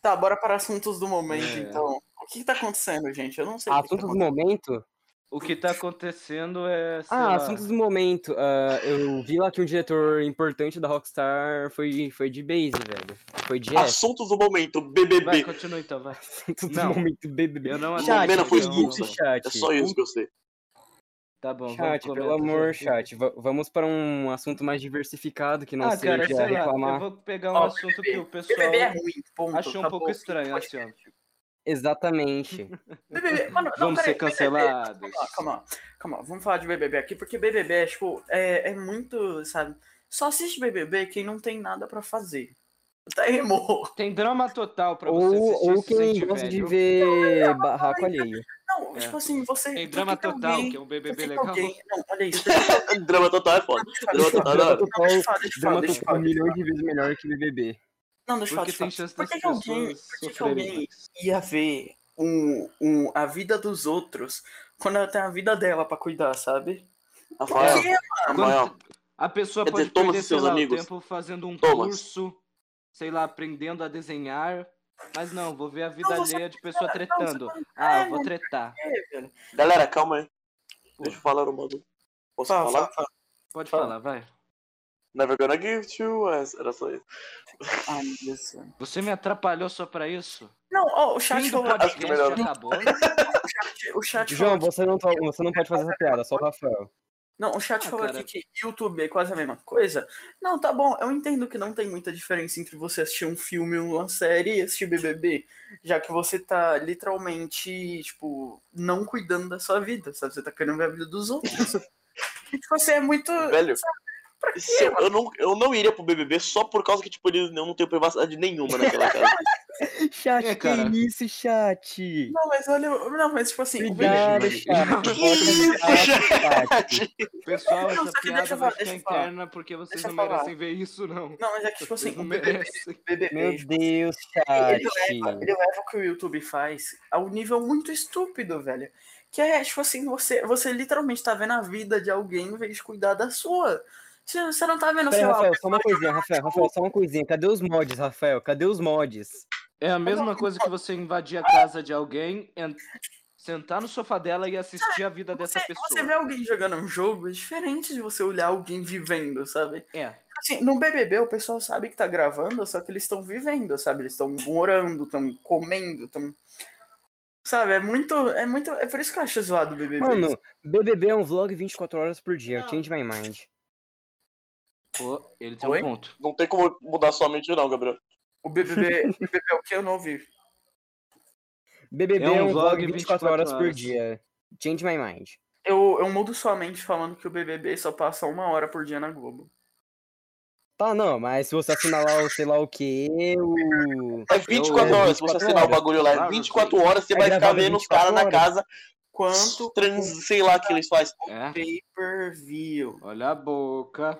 Tá, bora para assuntos do momento, É. então. O que, que tá acontecendo, gente? Eu não sei. Assuntos tá do momento? O que tá acontecendo é. sei Ah, lá, assuntos do momento. Ah, eu vi lá que um diretor importante da Rockstar foi, foi de base, velho. Foi de. Assuntos do momento, Vai, BBB. continua então, vai. Assuntos do Não. momento, BBB. Eu não Chat, Lumena foi eu- expulsa. Chat, É só isso que eu sei. Tá bom, Chat, vamos pelo amor, chat. va- vamos para um assunto mais diversificado que não Ah, cara, seja lá, reclamar. eu vou pegar um Ó, assunto que o pessoal BBB é ruim, ponto. achou um acabou. pouco estranho, assim, ó. Exatamente. BBB, mano, não, Vamos ser peraí, cancelados. BBB, Calma, calma, calma, vamos falar de BBB aqui, porque BBB é, tipo, é, é muito, sabe? Só assiste BBB quem não tem nada pra fazer. Tá emo. Tem drama total pra você Ou, assistir ou quem gosta de ver barraco alheio. Não, É. tipo assim, você. Tem drama total, alguém- que é um BBB legal. alguém- Não, olha isso. Drama total é foda. Drama total é. Total, drama eu total falar. milhões de vezes melhor que BBB. Não, Por das que, que alguém, pessoas por que que sofrerem alguém ia ver um, um, a vida dos outros quando ela tem a vida dela pra cuidar, sabe? Por Rafael, quê? Rafael, a pessoa pode dizer, Thomas perder, seus lá, amigos. o tempo fazendo um Thomas. curso, sei lá, aprendendo a desenhar. Mas não, vou ver a vida Não, alheia de pessoa não, tretando. não- Ah, é, eu vou tretar. Galera, calma aí. Deixa eu falar um bagulho. Posso Fala, falar? fala, fala. Pode Fala. falar, vai. Never gonna give to us. Era só isso. Ai, meu Deus do céu. Você me atrapalhou só pra isso? Não, ó, o chat Fim falou Acho que podcast melhor. acabou. o chat João, falou você não, to- você não pode fazer essa piada, só o Rafael. Não, o chat Ah, falou cara. aqui que YouTube é quase a mesma coisa. Não, tá bom, eu entendo que não tem muita diferença entre você assistir um filme ou uma série e assistir BBB, já que você tá literalmente, tipo, não cuidando da sua vida, sabe? Você tá querendo ver a vida dos outros. tipo, você é muito. Velho, pra quê, eu, eu não, eu não iria pro BBB só por causa que, tipo, eles não tem privacidade nenhuma naquela casa. Chat, É, que cara. isso, chat? Não, mas olha, não, mas tipo assim, o Obrigado, BBB. chat. Que isso, chat? Pessoal, Não, essa que piada deixa eu vai falar, ficar falar. interna porque vocês Deixa não falar. merecem ver isso, não. Não, mas é que, tipo assim, o BBB, Meu tipo, Deus, ele chat. leva, ele leva o que o YouTube faz a um nível muito estúpido, velho. Que é, tipo assim, você, você literalmente tá vendo a vida de alguém em vez de cuidar da sua. Você, não tá vendo, Pera, lá, Rafael, só uma coisinha, Rafael, Rafael, só uma coisinha. Cadê os mods, Rafael? Cadê os mods? É a mesma coisa que você invadir a casa de alguém, en- sentar no sofá dela e assistir a vida dessa você, pessoa. você vê alguém jogando um jogo, é diferente de você olhar alguém vivendo, sabe? É. Assim, no BBB o pessoal sabe que tá gravando, só que eles estão vivendo, sabe? Eles estão morando, estão comendo, estão... Sabe, é muito, é muito, é por isso que eu acho zoado o BBB. Mano, BBB é um vlog 24 horas por dia. Change my mind. Pô, ele tem Oi? um ponto. Não tem como mudar sua mente, não, Gabriel. O BBB, o BBB é o que eu não ouvi. BBB É é um vlog vlog 24 horas, por horas. dia. Change my mind. Eu, eu mudo sua mente falando que o BBB só passa uma hora por dia na Globo. Tá, não, mas se você assinar lá o sei lá o que, o. É 24 Eu- horas, se você 24 assinar o horas. bagulho lá, é Claro, 24 sim. horas, você É vai ficar vendo os 24 caras na casa, Quanto trans, sei lá o que eles fazem. É. pay-per-view? Olha a boca.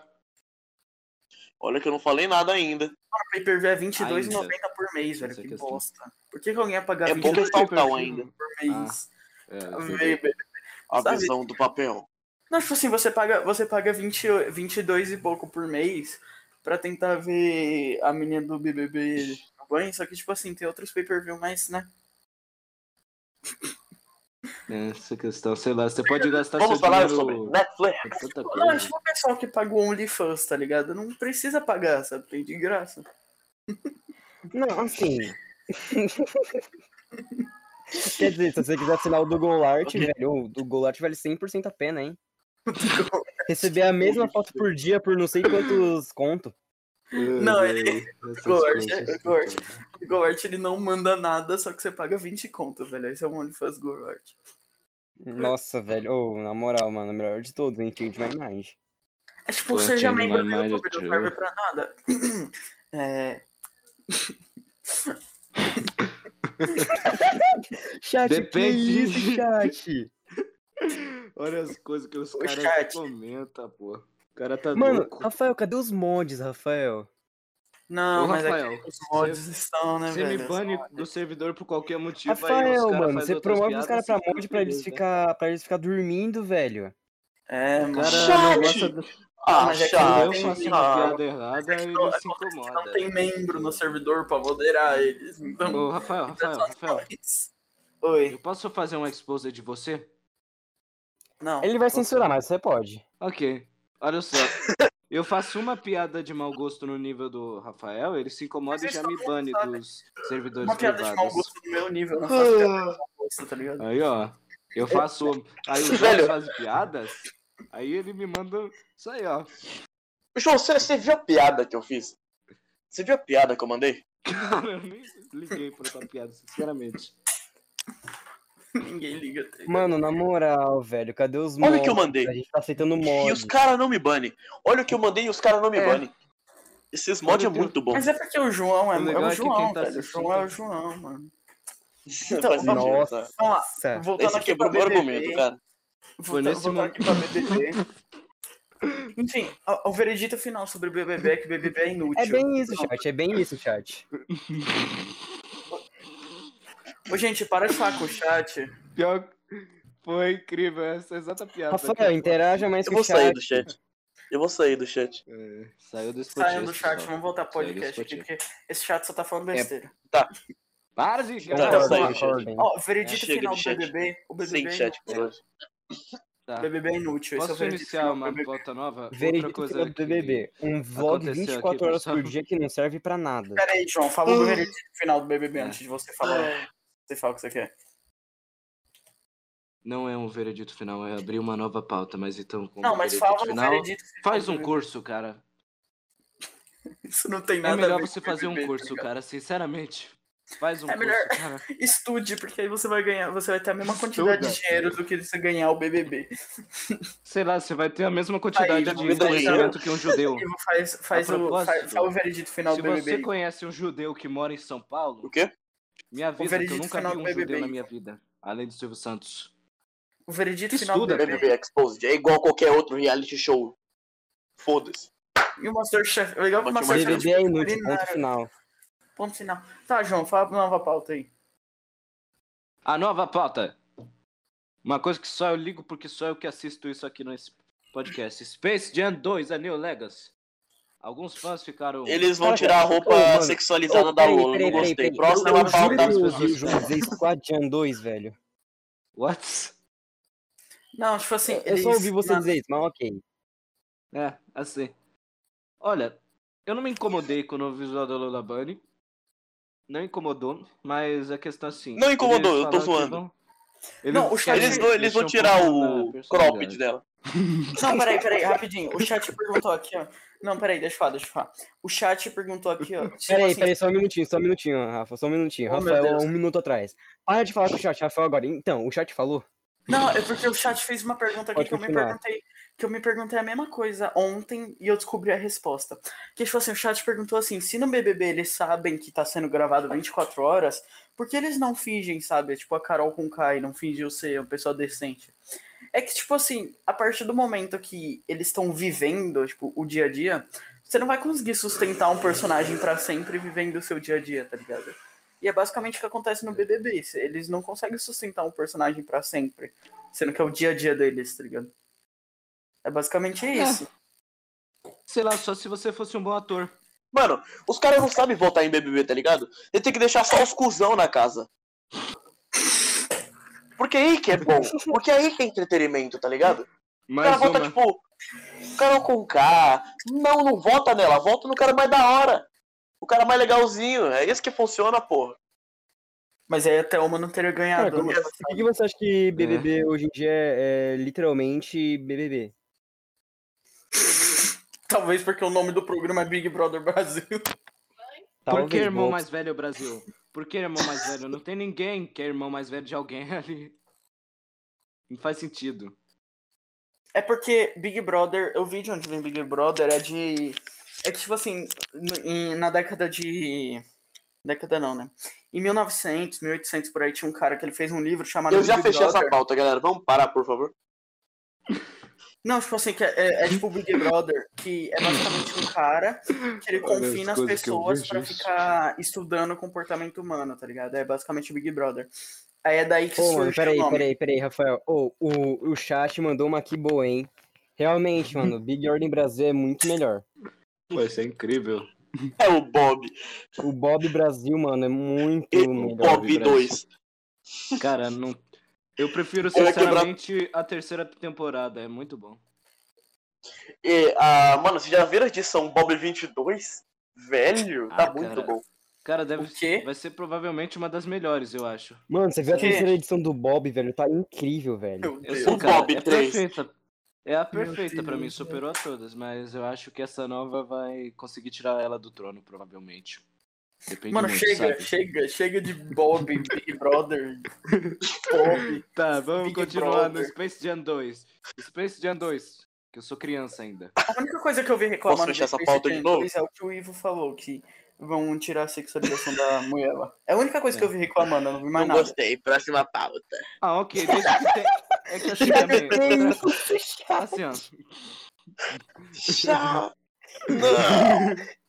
Olha que eu não falei nada ainda. O pay-per-view é R$22,90 Ainda. por mês, velho. Que questão. bosta. Por que, que alguém ia pagar É bom R$22,90 ressaltar Pay-per-view. ainda. por mês? É, Véi, A Sabe? visão do papel. Não, tipo assim, você paga, você paga 20, 22 e pouco por mês pra tentar ver a menina do BBB no banho, só que, tipo assim, tem outros pay-per-view mais, né? Essa questão, sei lá, você pode gastar Vamos seu falar dinheiro sobre Netflix. tanta Não, é coisa. tipo o pessoal que paga o OnlyFans, tá ligado? Não precisa pagar, sabe? Tem de graça. Não, assim. Quer dizer, se você quiser assinar o do Golart, velho, o do Golart vale 100% a pena, hein? Receber a mesma foto por dia por não sei quantos conto. Não, ele- Essas Gort, coisas. é, Gort. O Gort, ele não manda nada, só que você paga 20 conto, velho. Esse é o OnlyFans Gort. Nossa, velho, ô, na moral, mano, o melhor de todos, hein? Change my mind. É tipo, Pô, você já change membro do mind, YouTube, não serve pra nada. É... Chat, que Depende. isso, chat? Olha as coisas que os caras comentam, pô. O cara tá Mano, louco. Rafael, cadê os mods, Rafael? Não, Ô, mas Rafael, aqui os mods estão, né, Você me velho? bane do servidor por qualquer motivo. aí Rafael, cara mano, você promove os caras pra piadas, mod pra eles, beleza. ficar, pra eles ficar dormindo, velho. É, mano. Chat! do... Ah, mas é eu faço uma piada errada, ele Não, se incomoda. Não tem membro no servidor pra moderar eles. Então, Ô, Rafael, Rafael, Rafael, Oi. eu posso fazer um expose de você? Não. Ele vai censurar, mas você pode. Ok. Olha só. Eu faço uma piada de mau gosto no nível do Rafael, ele se incomoda e já isso me bane sabe. dos servidores Uma piada de mau privados. gosto no meu nível, eu não faço piada de mau gosto, tá ligado? Aí, ó. Eu faço. Aí o. Jorge faz piadas. Aí ele me manda. Isso aí, ó. João, você, você viu a piada que eu fiz? Você viu a piada que eu mandei? Cara, eu nem liguei pra essa piada, sinceramente. Ninguém liga. Tá? Mano, na moral, velho, cadê os Olha o que eu mandei. A gente tá aceitando E mods. os caras não me banem. Olha o que eu mandei e os caras não me É. banem. Esses mods é muito bom. Mas é porque o João é, O é o é que João, tá velho. O João é o João, mano. Então, Faz Nossa. tá? Vamos lá. Voltando Esse aqui quebrou pra meu argumento, cara. Foi Voltando, nesse voltando momento. aqui pra BBB. Enfim, o, o veredito final sobre o BBB é que o BBB é inútil. É bem isso, chat. É bem isso, chat. Ô, gente, para de falar com o chat. Pior. Foi incrível essa exata piada. Rafael, interaja mais Eu com vou o sair chat. do chat. Eu vou sair do chat. É, saiu do Spotify. Saiam do chat, vamos voltar pro Saiu podcast aqui, porque esse chat só tá falando É. besteira. Para de Tá, Então, saiu ó, do chat. Acordem. Ó, veredito Chega final de do chat. BBB. O BBB Sem é chat por hoje. Tá. O BBB é inútil. Esse é o Posso veredito iniciar uma pauta nova? Outra Veredito coisa final do BBB. Um vlog aconteceu 24 aqui, horas por dia que não serve pra nada. Pera aí, João, fala do veredito final do BBB É. antes de você falar. Você fala o que você quer. Não é um veredito final, é abrir uma nova pauta, mas então como Não, mas veredito fala final, veredito final. faz um curso, cara. Isso não tem É nada a melhor ver você com fazer um curso, cara, sinceramente. Faz um É curso, melhor- cara. Estude, porque aí você vai ganhar, você vai ter a mesma quantidade de Estuda. dinheiro do que você ganhar o BBB. Sei lá, você vai ter a mesma quantidade Aí, de conhecimento que um judeu. Faz, faz, o, faz, faz o veredito final Se do BBB. você conhece um judeu que mora em São Paulo, O quê? Me avisa que eu nunca vi um BBB, judeu na minha vida, além do Silvio Santos. O veredito Estuda, final do BBB. BBB Exposed. É igual qualquer outro reality show. Foda-se. E o Masterchef. O legal é que o Mas o Masterchef. BBB é inútil, ponto final. Ponto final. Tá, João, fala a nova pauta aí. A nova pauta. Uma coisa que só eu ligo porque só eu que assisto isso aqui nesse podcast. Space Jam 2, a New Legacy. Alguns fãs ficaram... Eles vão tirar a roupa mano, sexualizada Ô, da Lola. peraí, Não gostei. peraí. Próxima eu, eu pauta. o dizer Squad Jam 2, velho. What? Não, tipo assim. Eu só eles- ouvi você dizer isso, mas ok. É, assim. Olha, eu não me incomodei com o novo visual da Lola Bunny. Não incomodou, mas a questão é assim. Não incomodou, eles eu tô zoando. vão- Não, o chat- Eles vão, eles vão tirar o cropped dela. Não, peraí, peraí, rapidinho. O chat perguntou aqui, ó. Não, peraí, deixa eu falar, deixa eu falar. O chat perguntou aqui, ó. Peraí, assim, peraí, só um minutinho, só um minutinho, Rafa, só um minutinho. Oh, Rafael, um minuto atrás. Para de falar com o chat, Rafael, agora. Então, o chat falou. Não, é porque o chat fez uma pergunta aqui Pode que eu me perguntei. Que eu me perguntei a mesma coisa ontem e eu descobri a resposta. Que tipo assim, o chat perguntou assim: se no BBB eles sabem que tá sendo gravado 24 horas, por que eles não fingem, sabe? Tipo a Carol com Kai não fingiu ser uma pessoa decente. É que, tipo assim, a partir do momento que eles estão vivendo, tipo, o dia a dia, você não vai conseguir sustentar um personagem pra sempre vivendo o seu dia a dia, tá ligado? E é basicamente o que acontece no BBB. Eles não conseguem sustentar um personagem pra sempre. Sendo que é o dia a dia deles, tá ligado? É basicamente isso. Sei lá, só se você fosse um bom ator. Mano, os caras não sabem votar em BBB, tá ligado? Ele tem que deixar só os cuzão na casa. Porque aí que é bom. Porque aí que é entretenimento, tá ligado? O cara Mais vota, uma. tipo, Carol com K. Não, não vota nela, vota no cara mais da hora. O cara mais legalzinho. É isso que funciona, porra. Mas aí até uma não teria ganhado. como- né? por que, que você acha que BBB hoje em dia é, é literalmente BBB? Talvez porque o nome do programa é Big Brother Brasil. Por Talvez, que irmão bom. mais velho é o Brasil? Por que irmão mais velho? Não tem ninguém que é irmão mais velho de alguém ali. Não faz sentido. É porque Big Brother, eu vi de onde vem Big Brother, é de. É que, tipo assim, na década de. Década não, né? Em 1900, 1800 por aí, tinha um cara que ele fez um livro chamado. Eu já Big fechei essa Brother. pauta, galera. Vamos parar, por favor. Não, tipo assim, que é, é- é tipo o Big Brother, que é basicamente um cara que ele confina as pessoas isso. ficar estudando o comportamento humano, tá ligado? É basicamente o Big Brother. Aí é daí que mano, surge peraí, o nome. peraí, peraí, Rafael. Ô, o, o chat mandou uma aqui boa, hein? Realmente, mano, Big Ordem Brasil é muito melhor. Pô, isso é incrível. É o Bob. O Bob Brasil, mano, é muito E o melhor. Bob Brasil. 2. Cara, não. Eu prefiro, quebrar- sinceramente, a terceira temporada. É muito bom. E, ah, mano, vocês já viram a edição Bob 22? Velho, tá Ah, muito cara. bom. Cara, deve quê? vai ser provavelmente uma das melhores, eu acho. Mano, você viu a terceira edição do Bob, velho? Tá incrível, velho. Eu sei, O cara, Bob é 3. perfeita. É a perfeita pra mim, superou a todas, mas eu acho que essa nova vai conseguir tirar ela do trono, provavelmente. Depende Mano, muito, chega, sabe? chega, chega de Bob, Big Brother, Bob. Tá, vamos Big continuar Brother. no Space Jam 2. Space Jam 2, que eu sou criança ainda. A única coisa que eu vi reclamando Posso fechar essa Space pauta Jam de novo? 2 é o que o Ivo falou, que vão tirar a sexualização da mulher lá. É a única coisa que eu vi reclamando, eu não vi mais Não nada. gostei. Próxima pauta. Ah, ok, desde que tem. É que assim também. Assim, ó. Tchau. Não.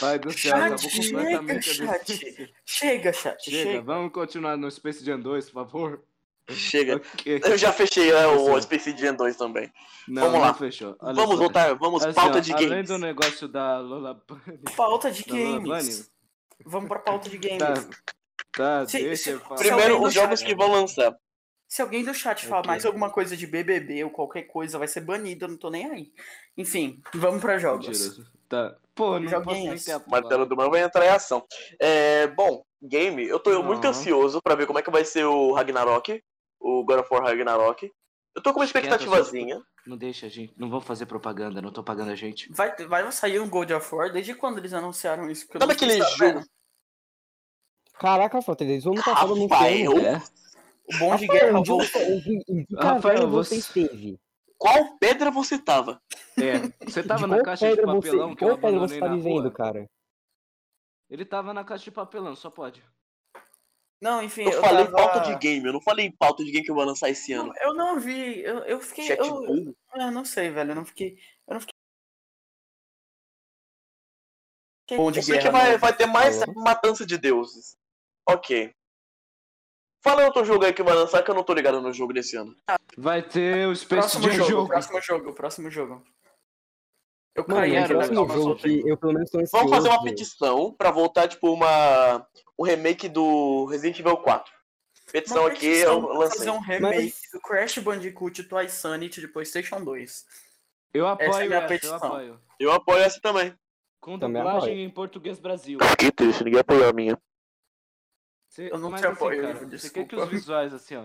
Pai do céu, acabou completamente chega, a chat. Chega, chat, Chega, chega. vamos continuar no Space Jam 2, por favor. Chega. Ok. Eu já fechei né, o Assim. Space Jam 2 também. Não, Vamos não lá. fechou. Olha vamos só. voltar, vamos, Assim, pauta ó, de Além games. do negócio da Lola Bunny. Pauta de games. Vamos pra pauta de games. Tá, tá Se- deixa se- eu falar. Primeiro, os jogos chat- que vão lançar. Se alguém do chat falar Ok. mais alguma coisa de BBB ou qualquer coisa, vai ser banido, eu não tô nem aí. Enfim, vamos pra jogos. Tá. Pô, não posso nem martelo do mal vai entrar em ação. É, bom, game, eu tô muito ansioso pra ver como é que vai ser o Ragnarok, o God of War Ragnarok. Eu tô com uma Quieto, expectativazinha. Não deixa a gente. Não vão fazer propaganda, não tô pagando a gente. Vai, vai sair um God of War? Desde quando eles anunciaram isso? Que eu Sabe aquele sabendo. jogo? Caraca, Frota, eles vão passar no Rafael, É? O bom de Rafael, guerra voltou. você- Rafael, você- você esteve? qual pedra você tava? É. Você tava na caixa de papelão você, que eu qual pedra você tá na vivendo, cara? Ele tava na caixa de papelão, só pode. Não, enfim, Eu, eu, falei tava... pauta de game, eu não falei pauta de game que eu vou lançar esse ano. Eu não vi, eu, eu fiquei. Chat Eu, eu não sei, velho. Eu não fiquei. Eu não fiquei. Bom de Eu sei que guerra, vai, vai ter mais matança de deuses. Ok. Fala outro jogo aí que vai lançar que eu não tô ligado no jogo desse ano. Vai ter o Space Próximo Jam jogo, jogo. próximo jogo, próximo jogo. Eu Mano, caí o próximo legal, mas jogo que eu pelo menos tô ansioso. Vamos fazer uma petição pra voltar, tipo, uma. um remake do Resident Evil 4. Petição Uma aqui, petição eu lancei. fazer um remake Mas- do Crash Bandicoot Twice Sanity de PlayStation 2. Eu Essa é apoio a essa, minha eu petição. apoio. Eu apoio essa também. Com dublagem apoio. em português Brasil. Que triste, ninguém apoiou a minha. Cê- Eu não te assim, apoio, cara, você quer que os visuais, assim, ó.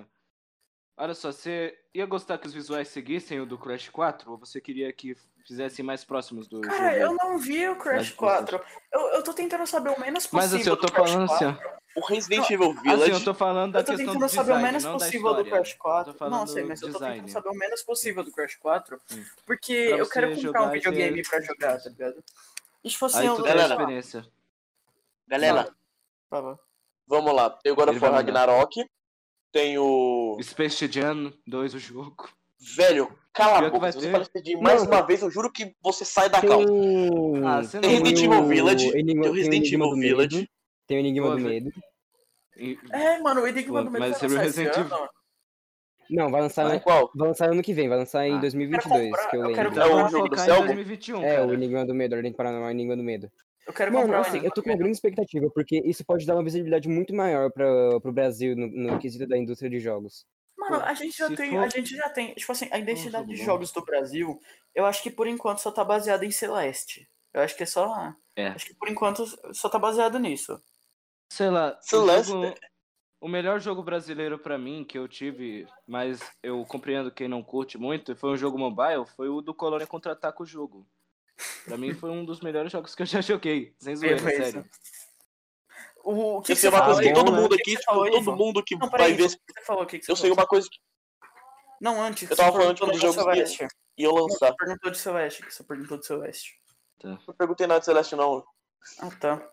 Olha só, você ia gostar que os visuais seguissem o do Crash 4? Ou você queria que fizessem mais próximos do Cara, eu jogo? não vi o Crash Mas, 4. Eu, eu tô tentando saber o menos possível. Mas assim, eu do tô Crash falando assim, 4. ó. O Resident Evil Assim, Village. eu tô falando da Eu tô questão do tentando saber o design, menos possível do. Crash Eu 4. tô falando Não, sei, mas eu tô design. tentando saber o menos possível do Crash 4. Hum. Porque eu quero comprar um videogame ter- pra jogar, tá ligado? E tipo assim, Aí eu. Galera. experiência. Galera, Fala. Vamos lá. Tem o God of War. Ragnarok. Tem o. Space Jam 2, o jogo. Velho, cala a boca. Se você ter. fala pedir mais Não. uma vez, eu juro que você sai da Tem calma. Ah, Tem Resident Evil Village, o Enigma, tem o Resident Evil Village. Medo, tem o Enigma Pô, do. Medo. E- É, mano, o Enigma Pô, do Medo mas esse Resident ano. Não, vai lançar, né? qual? vai lançar ano que vem, vai lançar em Ah. 2022, comprar- que eu eu lembro. quero Então É o vamos jogo do Selma? 2021, É, cara. o Enigma do Medo, Ordem o Enigma do Medo. Eu quero Mano, comprar o assim, eu tô com uma grande expectativa, porque isso pode dar uma visibilidade muito maior pra, pro Brasil no, no quesito da indústria de jogos. Mano, a gente já se tem, for- a gente já tem, tipo assim, a identidade de jogos do Brasil, eu acho que por enquanto só tá baseada em Celeste. Eu acho que é só, É. acho que por enquanto só tá baseado nisso. Sei lá, o, Celeste- jogo- o melhor jogo brasileiro pra mim que eu tive, mas eu compreendo quem não curte muito, foi um jogo mobile, foi o do Colônia Contra-Ataca o jogo. Pra mim foi um dos melhores jogos que eu já joguei, sem zoeira, Beleza. sério. O, o que, Eu que você uma falou coisa que aí? todo né? mundo que aqui, tipo, falou aí, todo mundo que Não, vai peraí, ver. que você falou? O que que você Eu sei falou? uma coisa que Não, antes. Eu tava falando, tipo, do jogos que- Celeste. ia Não, lançar. Você perguntou de Celeste, que você perguntou de Celeste. Não perguntei nada de Celeste, não. Ah, tá.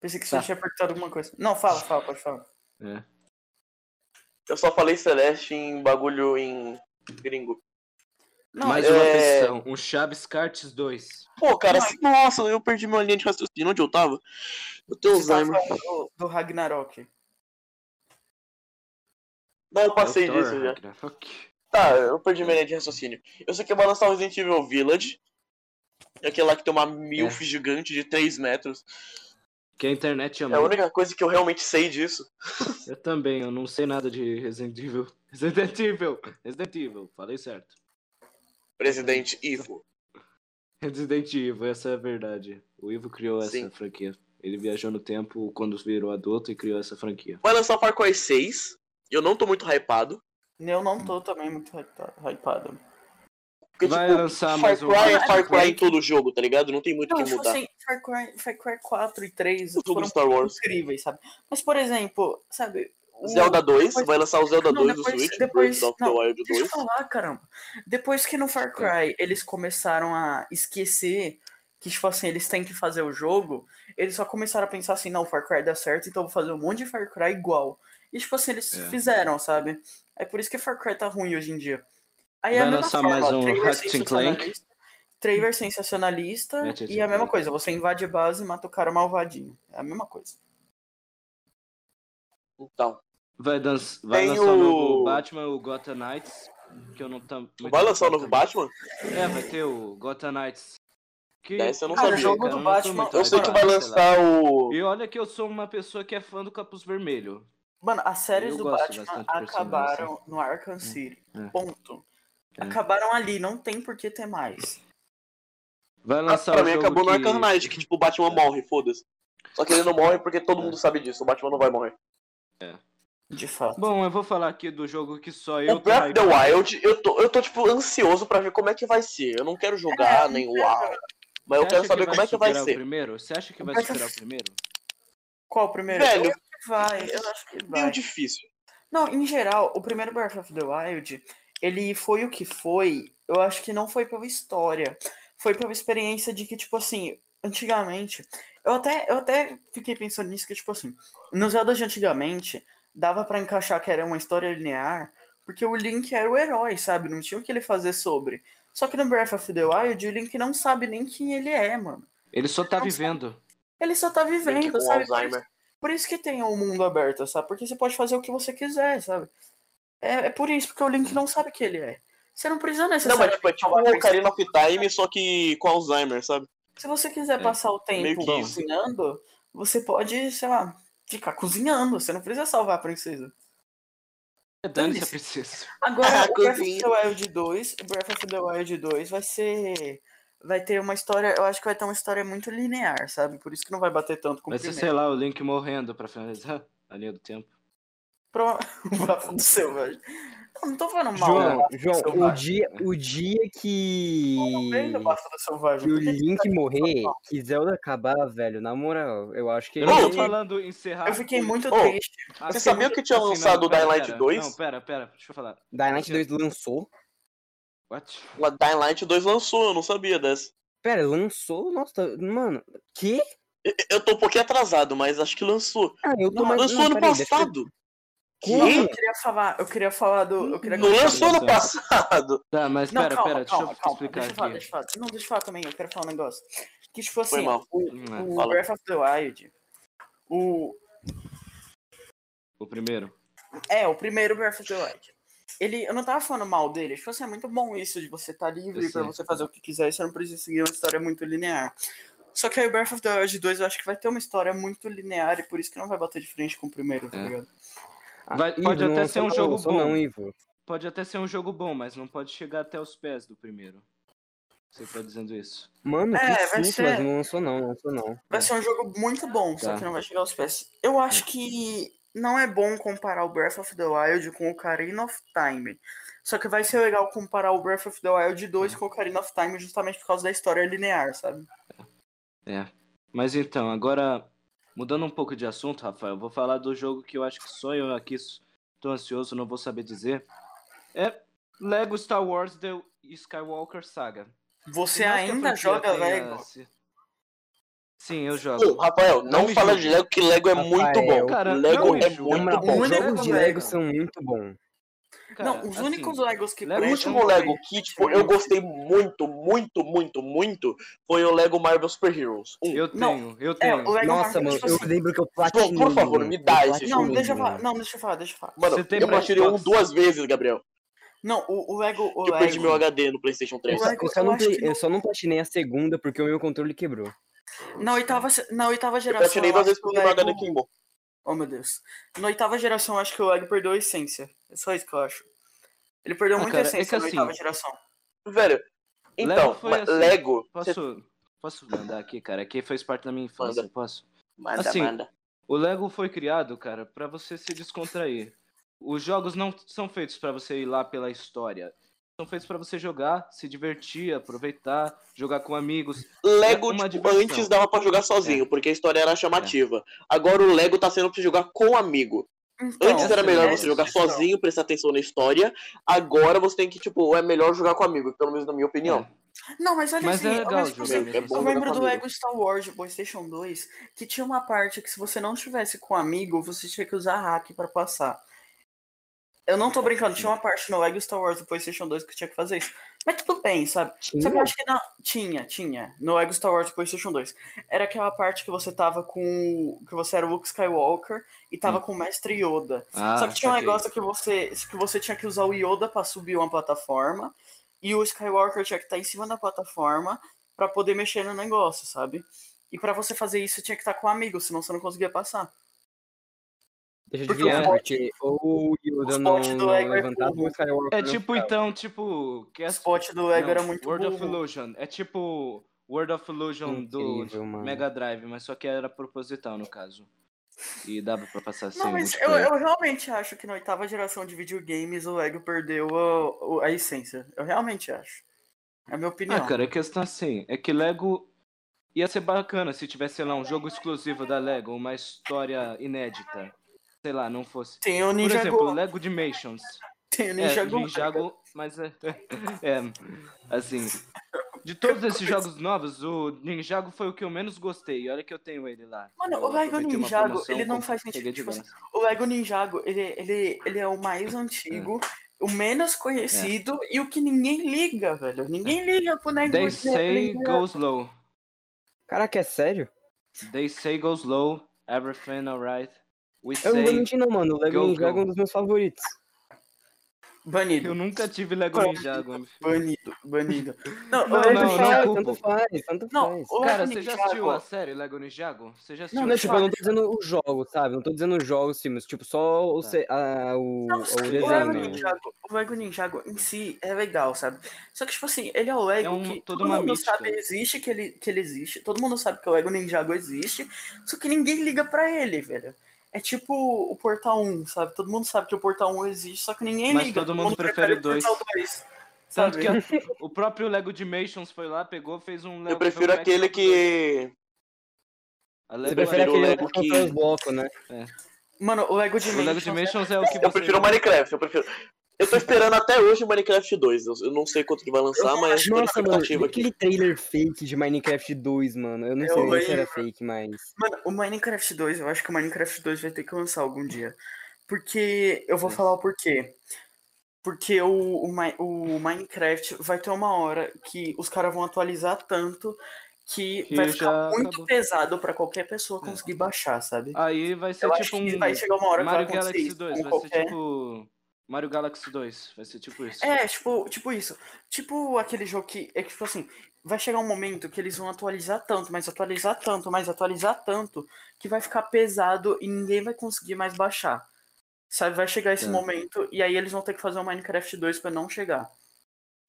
Pensei que você Tá. tinha perguntado alguma coisa. Não, fala, fala, pode falar. É. Eu só falei Celeste em bagulho em gringo. Não, Mais é- uma é- petição, um Chaves Cartes 2. Pô, cara, assim, nossa, eu perdi minha linha de raciocínio. Onde eu tava? Eu tenho tava Alzheimer. do, do Ragnarok. Não, eu passei Doutor disso já. Ragnarok. Tá, eu perdi minha linha de raciocínio. Eu sei que vai lançar o Resident Evil Village. É aquele lá que tem uma milf gigante de 3 metros. Que a internet É a ama. única coisa que eu realmente sei disso. Eu também, eu não sei nada de Resident Evil. Resident Evil! Resident Evil, falei certo. Presidente Ivo. Resident Evil, essa é a verdade. O Ivo criou Sim. essa franquia. Ele viajou no tempo quando virou adulto e criou essa franquia. Vai lançar o Far Cry 6. Eu não tô muito hypado. Eu não tô também muito hypa- hypado. Porque, Vai tipo, lançar Far mais um. Cry é Far Cry em todo jogo, tá ligado? Não tem muito o que tipo mudar. assim, Far Cry, Far Cry 4 e 3 O jogo foram Star Wars. incríveis, sabe? Mas, por exemplo, sabe... o- Zelda 2, depois- vai lançar o Zelda Não, 2 do depois- Switch, depois- Breath of the não, Wild Deixa eu 2. falar, caramba. Depois que no Far Cry eles começaram a esquecer que, tipo assim, eles têm que fazer o jogo, eles só começaram a pensar assim, não, Far Cry dá certo, então eu vou fazer um monte de Far Cry igual. E, tipo assim, eles É. fizeram, sabe? É por isso que Far Cry tá ruim hoje em dia. Aí é Vai a mesma lançar forma, mais um Ratchet Clank. sensacionalista, trailer sensacionalista Ratchet e a mesma coisa, você invade a base e mata o cara malvadinho. É a mesma coisa. Então. Vai, dan- vai lançar o novo Batman, o Gotham Knights. Que eu não muito Vai lançar o novo. Batman? É, vai ter o Gotham Knights. Que... Dessa eu não Cara, sabia. o jogo cara, do eu Batman- muito Eu sei que vai lançar o. E olha que eu sou uma pessoa que é fã do Capuz Vermelho. Mano, as séries Eu do Batman acabaram no Arkham City. É. Ponto. É. Acabaram ali, não tem por que ter mais. Vai Ah, lançar pra o mim acabou no que... Arkham Knight, que tipo, o Batman morre, foda-se. Só que ele não morre porque todo mundo sabe disso, o Batman não vai morrer. De fato. Bom, eu vou falar aqui do jogo que só eu O Breath of the. Wild, eu tô, eu tô tipo ansioso pra ver como é que vai ser. Eu não quero jogar, É, nem uau. Mas eu quero saber como é que vai ser. primeiro? Você acha que vai superar o primeiro? Qual o primeiro? Velho, Eu acho que vai, eu acho que vai. meio difícil. Não, em geral, o primeiro Breath of the Wild, ele foi o que foi, eu acho que não foi pela história. Foi pela experiência de que, tipo assim, antigamente, eu até, eu até fiquei pensando nisso, que, tipo assim, nos Zelda de antigamente, dava pra encaixar que era uma história linear, porque o Link era o herói, sabe? Não tinha o que ele fazer sobre. Só que no Breath of the Wild, o Link não sabe nem quem ele é, mano. Ele só tá Não vivendo. Ele só tá Link vivendo, com sabe? Por isso- Alzheimer. por isso que tem o mundo aberto, sabe? Porque você pode fazer o que você quiser, sabe? É, é por isso, porque o Link não sabe quem ele é. Você não precisa Não, mas necessariamente. tipo, é tipo o Ocarina of Time, só que com Alzheimer, sabe? Se você quiser É, passar o tempo cozinhando, você pode, sei lá, ficar cozinhando. Você não precisa salvar a princesa. Dane-se a princesa. Agora, Ah, o Breath of the Wild 2, o Breath of the Wild 2 vai ser. Vai ter uma história. Eu acho que vai ter uma história muito linear, sabe? Por isso que não vai bater tanto com o Vai ser, sei lá, o Link morrendo pra finalizar a linha do tempo. Pro... o Bafo do Selvagem. Eu não tô falando mal. João, do João, o dia, o dia que. Que o Link tá- morrer, que Zelda acabar, velho, na moral, eu acho que. Eu não tô falando encerrar. Eu fiquei muito Ô, triste. Ah, Você sabia que tinha assim, lançado o Dying Light pera. 2? Não, pera, pera, deixa eu falar. Dying Light 2 lançou? What? O Dying Light 2 lançou, eu não sabia dessa. Pera, lançou? Nossa, tá- mano, que? Eu- tô um pouquinho atrasado, mas acho que lançou. Ah, eu tô Não, mais. Lançou não, ano peraí, deixa eu- Que? eu queria falar, eu queria falar do. Eu queria Não lançou Nossa. passado. Tá, mas Não, pera, calma, pera, calma, deixa eu calma. explicar Deixa eu falar, aqui. deixa eu falar. Não, deixa eu falar também, eu quero falar um negócio. Que tipo Foi assim, mal. o, é. o. Breath of the Wild, o. O primeiro. É, o primeiro Breath of the Wild. Ele, eu não tava falando mal dele, tipo assim, é muito bom isso de você estar livre Eu pra sei. você fazer o que quiser e você não precisa seguir uma história muito linear. Só que aí o Breath of the Wild 2 eu acho que vai ter uma história muito linear e por isso que não vai bater de frente com o primeiro, tá É. ligado? Vai- Ivo, pode até ser um não, jogo bom. Não, Ivo. Pode até ser um jogo bom, mas não pode chegar até os pés do primeiro. Você tá dizendo isso. Mano, É, que vai susto, ser- mas não lançou não, não lançou não. Vai ser um jogo muito bom, só Tá. que não vai chegar aos pés. Eu acho que não é bom comparar o Breath of the Wild com o Ocarina of Time. Só que vai ser legal comparar o Breath of the Wild 2 com o Ocarina of Time justamente por causa da história linear, sabe? É. Mas então, agora, mudando um pouco de assunto, Rafael, vou falar do jogo que eu acho que só eu aqui tô ansioso, não vou saber dizer. É Lego Star Wars The Skywalker Saga. Você ainda joga Lego? se- Sim, eu Ô, jogo. Rafael, Não não me fala de Lego, que Lego é Rafael, muito bom. cara, Lego é muito bom. Os jogos de Lego- Lego são muito bons. Cara, não, os assim, únicos Legos que Lego O é prestam último Lego que, tipo, eu gostei muito, muito, muito, muito foi o Lego Marvel Super Heroes 1. Eu Não, tenho, eu É, tenho. o Lego Nossa, Marvel, mano, tipo eu assim- lembro que eu platinei. por favor, me dá esse Não, deixa eu falar, não, deixa eu falar, deixa eu falar. Mano, Você tem eu platinei um duas vezes, Gabriel. Não, o, o Lego. O Que eu perdi Lego- meu HD no PlayStation 3. O Lego- Eu só, eu não, play- não- eu só não platinei a segunda porque o meu controle quebrou. Na oitava, na oitava Eu geração. platinei eu duas acho vezes que o porque meu HD queimou. Oh meu Deus. Na oitava geração, eu acho que o Lego perdeu a essência. É só isso que eu acho. Ele perdeu Ah, muita cara, é essência que na assim, oitava geração. Velho, então, foi mas assim, Lego. você- Posso, posso mandar aqui, cara? Aqui faz parte da minha infância, Manda. posso? Manda, assim, manda. O Lego foi criado, cara, pra você se descontrair. Os jogos não são feitos pra você ir lá pela história. São feitos pra você jogar, se divertir, aproveitar, jogar com amigos. Lego, uma tipo, antes dava pra jogar sozinho, porque a história era chamativa. Agora o Lego tá sendo pra você jogar com amigo. Então, Antes era essa melhor é você jogar sozinho, prestar atenção na história. Agora você tem que, tipo, é melhor jogar com amigo, pelo menos na minha opinião. Não, mas olha Mas assim, é legal olha, tipo assim, é eu lembro do. Lego Star Wars de PlayStation 2 que tinha uma parte que se você não estivesse com um amigo, você tinha que usar hack pra passar. Eu não tô brincando, tinha uma parte no Lego Star Wars do PlayStation 2 que tinha que fazer isso. Mas tudo bem, sabe? Só que eu Tinha? acho que não. Tinha, tinha. No Lego Star Wars do PlayStation 2. Era aquela parte que você tava com. que você era o Luke Skywalker e tava com o Mestre Yoda. Ah, Só que tinha um negócio que você, que você tinha que usar o Yoda pra subir uma plataforma e o Skywalker tinha que estar em cima da plataforma pra poder mexer no negócio, sabe? E pra você fazer isso tinha que estar com um amigo, senão você não conseguia passar. Deixa adivinhar, o porque ou o Yoda não, do não Lego é levantava o Skywalker É não tipo, então, tipo. Que O é... spot do Lego Não, era muito World of burro. Illusion. É tipo World of Illusion do Incrível, mano. Mega Drive, mas só que era proposital no caso. E dava pra passar sem Não, mas eu, eu realmente acho que na oitava geração de videogames o Lego perdeu a, a essência. Eu realmente acho. É a minha opinião. Ah, cara, a questão assim, é que Lego ia ser bacana se tivesse, sei lá, um jogo exclusivo da Lego, uma história inédita. Sei lá, não fosse. Tem o Por Ninjago. exemplo, Lego Dimensions. Tem o É, Ninjago. Ninjago, mas é, é. Assim. De todos esses jogos novos, o Ninjago foi o que eu menos gostei. E olha que eu tenho ele lá. Mano, Eu o Lego Ninjago, ele não faz sentido. Tipo assim, o Lego Ninjago, ele, ele, ele é o mais antigo, o menos conhecido e o que ninguém liga, velho. Ninguém liga pro Lego They say Ninjago. go slow. Caraca, é sério? They say go slow. Everything alright. We Eu não vou mentir não, mano. O Lego Go, Ninjago é um dos meus favoritos. Banido. Eu nunca tive Lego. Ninjago. Banido, banido. Não, Não, o Lego não, tanto não faz, culpo. tanto faz, tanto Não, faz. Cara, você já assistiu a série Lego Ninjago? Você já assistiu? Não, não, tipo, eu não tô dizendo os jogos, sabe? Não tô dizendo os jogos, filmes. Tipo, só o, Tá. a- o, Não, o sim, o desenho. Lego? Ninjago, o Lego Ninjago em si é legal, sabe? Só que, tipo assim, ele é o Lego É um- que todo mundo mística. sabe existe que ele, que ele existe. Todo mundo sabe que o Lego Ninjago existe, só que ninguém liga pra ele, velho. É tipo o Portal 1, sabe? Todo mundo sabe que o Portal 1 existe, só que ninguém Mas liga. todo mundo prefere o o dois. Portal 2. Tanto que a- o próprio Lego Dimensions foi lá, pegou, fez um Lego. Eu prefiro um aquele que. Você prefere Lego- aquele Lego que- que os blocos, né? Mano, o Lego O Dimensions. Lego Dimensions é o que você. Eu prefiro o Minecraft, eu prefiro. Eu tô esperando até hoje o Minecraft 2. Eu não sei quanto que vai lançar, Eu mas Nossa, mano, expectativa aqui. aquele trailer fake de Minecraft 2, mano. Eu não Eu sei nem se era fake, mas. Mano, o Minecraft 2, eu acho que o Minecraft 2 vai ter que lançar algum dia. Porque. Eu vou falar o porquê. Porque o, o, o Minecraft vai ter uma hora que os caras vão atualizar tanto que, Que vai ficar muito acabou. pesado pra qualquer pessoa É. conseguir baixar, sabe? Aí vai ser Eu acho tipo que um. vai chegar uma hora que Mario vai acontecer Galaxy isso 2, com vai qualquer... ser tipo. Mario Galaxy 2, vai ser tipo isso. É, tipo, tipo isso. Tipo aquele jogo que. É que, tipo assim, vai chegar um momento que eles vão atualizar tanto, mas atualizar tanto, mas atualizar tanto, que vai ficar pesado e ninguém vai conseguir mais baixar. Sabe, vai chegar esse Tá. momento e aí eles vão ter que fazer o Minecraft 2 pra não chegar.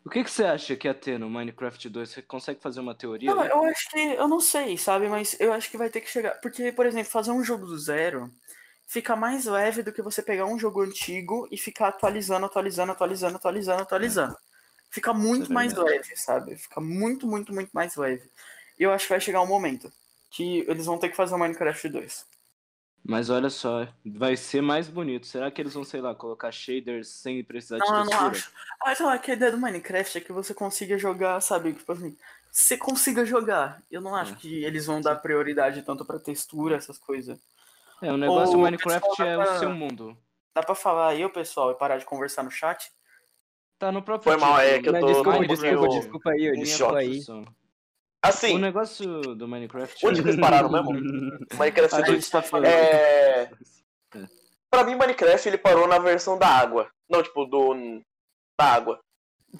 O que, que você acha que ia ter no Minecraft 2? Você consegue fazer uma teoria? Não, aí? eu acho que. Eu não sei, sabe? Mas eu acho que vai ter que chegar. Porque, por exemplo, fazer um jogo do zero fica mais leve do que você pegar um jogo antigo e ficar atualizando, atualizando, atualizando, atualizando, atualizando. Fica muito mais leve, sabe? Fica muito, muito, muito mais leve. E eu acho que vai chegar um momento que eles vão ter que fazer o Minecraft 2. Mas olha só, vai ser mais bonito. Será que eles vão, sei lá, colocar shaders sem precisar de Não, eu não textura? acho. Mas ó, que a ideia do Minecraft é que você consiga jogar, sabe? Tipo assim, você consiga jogar. Eu não acho É. que eles vão dar prioridade tanto pra textura, essas coisas. É, o negócio do O Minecraft pessoal é tava- o seu mundo. Dá pra falar aí, pessoal, e parar de conversar no chat? Tá no próprio Foi mal, é que eu Mas tô desculpa, um desculpa, desculpa aí, eu desculpa choque. aí. O Assim, negócio do Minecraft. onde eles pararam mesmo? Minecraft A 2. gente tá falando. É. Pra mim, Minecraft ele parou na versão da água. Não, tipo, do. Da água.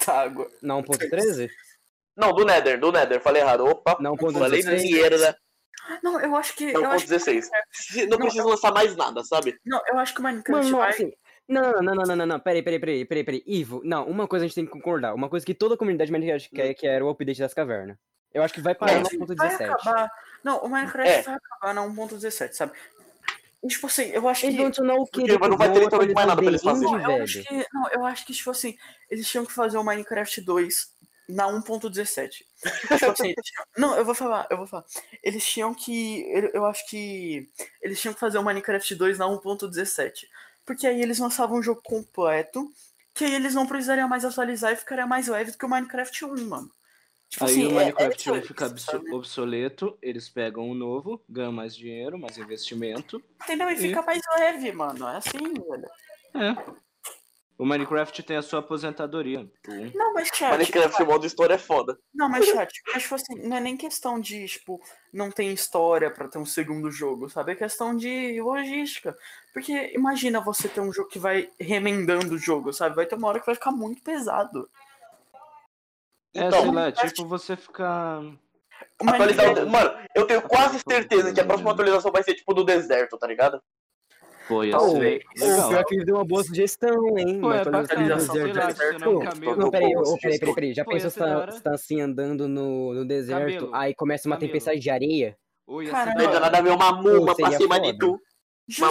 Da água. Não, 1.13? Não, do Nether, do Nether. Falei errado. Opa, Não, falei 16. merda. Não, eu acho que. Não, eu ponto acho que 16. Se- Não Não, precisa lançar mais nada, sabe? Não, eu acho que o Minecraft Mano, não, vai. assim. Não, não, não, não, não, não, peraí, peraí, peraí, peraí, peraí. Ivo, não, uma coisa a gente tem que concordar. Uma coisa que toda a comunidade de Minecraft quer, que era o update das cavernas. Eu acho que vai parar É, no vai 1.17. acabar. Não, o Minecraft É. vai acabar na 1.17, sabe? E, tipo assim, eu acho Eles que. vão adicionar o quê? Porque não vai ter literalmente mais nada pra eles Não, End, eu acho que. Não, eu acho que, tipo assim, eles tinham que fazer o Minecraft 2 na 1.17. tipo assim, não, eu vou falar, eu vou falar. Eles tinham que. Eu, acho que. Eles tinham que fazer o Minecraft 2 na 1.17. Porque aí eles lançavam um jogo completo. Que aí eles não precisariam mais atualizar e ficaria mais leve do que o Minecraft 1, mano. Tipo Aí assim, o é- Minecraft é 1 isso, fica obso- sabe? obsoleto, eles pegam um novo, ganham mais dinheiro, mais investimento. Entendeu? E fica mais leve, mano. É assim, velho. É. O Minecraft tem a sua aposentadoria. O. Não, mas chat. Minecraft modo história é foda. Não, mas chat, mas tipo assim, não é nem questão de, tipo, não tem história pra ter um segundo jogo, sabe? É questão de logística. Porque imagina você ter um jogo que vai remendando o jogo, sabe? Vai ter uma hora que vai ficar muito pesado. É, Então, sei lá, tipo você ficar. O atualizar o- Minecraft- Mano, eu tenho quase certeza que a próxima atualização vai ser tipo do deserto, tá ligado? Pô, ia ser legal. pior que ele deu uma boa sugestão, hein? Pô, Uma é atualização do lá, deserto. Não, peraí, ô, peraí, peraí, peraí. Já Pô, pensou se tá, tá assim andando no, no deserto, aí começa uma tempestade de areia? Ou ia Cara, ser não, nada ver uma muma pra cima de tu. Uma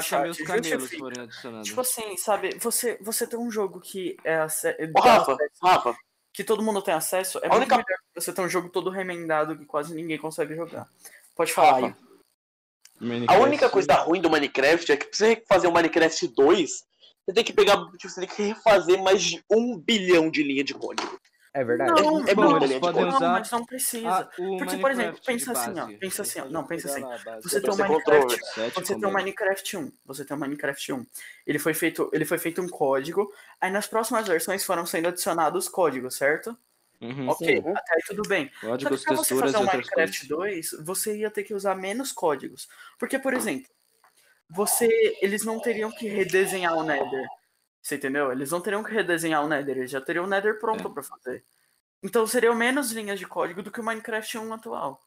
chat, os camelos justifica. forem adicionados. Tipo assim, sabe, você, você tem um jogo que é ace- Ô, dá Rafa, acesso- Rafa, que todo mundo tem acesso, é A muito única- melhor que você ter um jogo todo remendado que quase ninguém consegue jogar. Pode falar Rafa, aí. a Minecraft- única coisa ruim do Minecraft é que pra você fazer o Minecraft 2, você tem que pegar, tipo, você tem que refazer mais de um bilhão de linha de código. É verdade. Não, é Bom, muita eles linha de podem código. não, usar- mas não precisa. Porque, por exemplo, Minecraft pensa assim, ó, pensa assim, ó, Você não, pensa assim. Você tem um Minecraft, você tem um. Minecraft 1, você tem um Minecraft 1. Ele foi feito, ele foi feito um código, aí nas próximas versões foram sendo adicionados códigos, certo? Uhum. Ok, Sim. até aí tudo bem. Só Códigos, que pra você fazer um Minecraft coisas. 2, você ia ter que usar menos códigos. Porque, por exemplo, você, eles não teriam que redesenhar o Nether. Você entendeu? Eles não teriam que redesenhar o Nether, eles já teriam o Nether pronto É. pra fazer. Então seriam menos linhas de código do que o Minecraft 1 atual.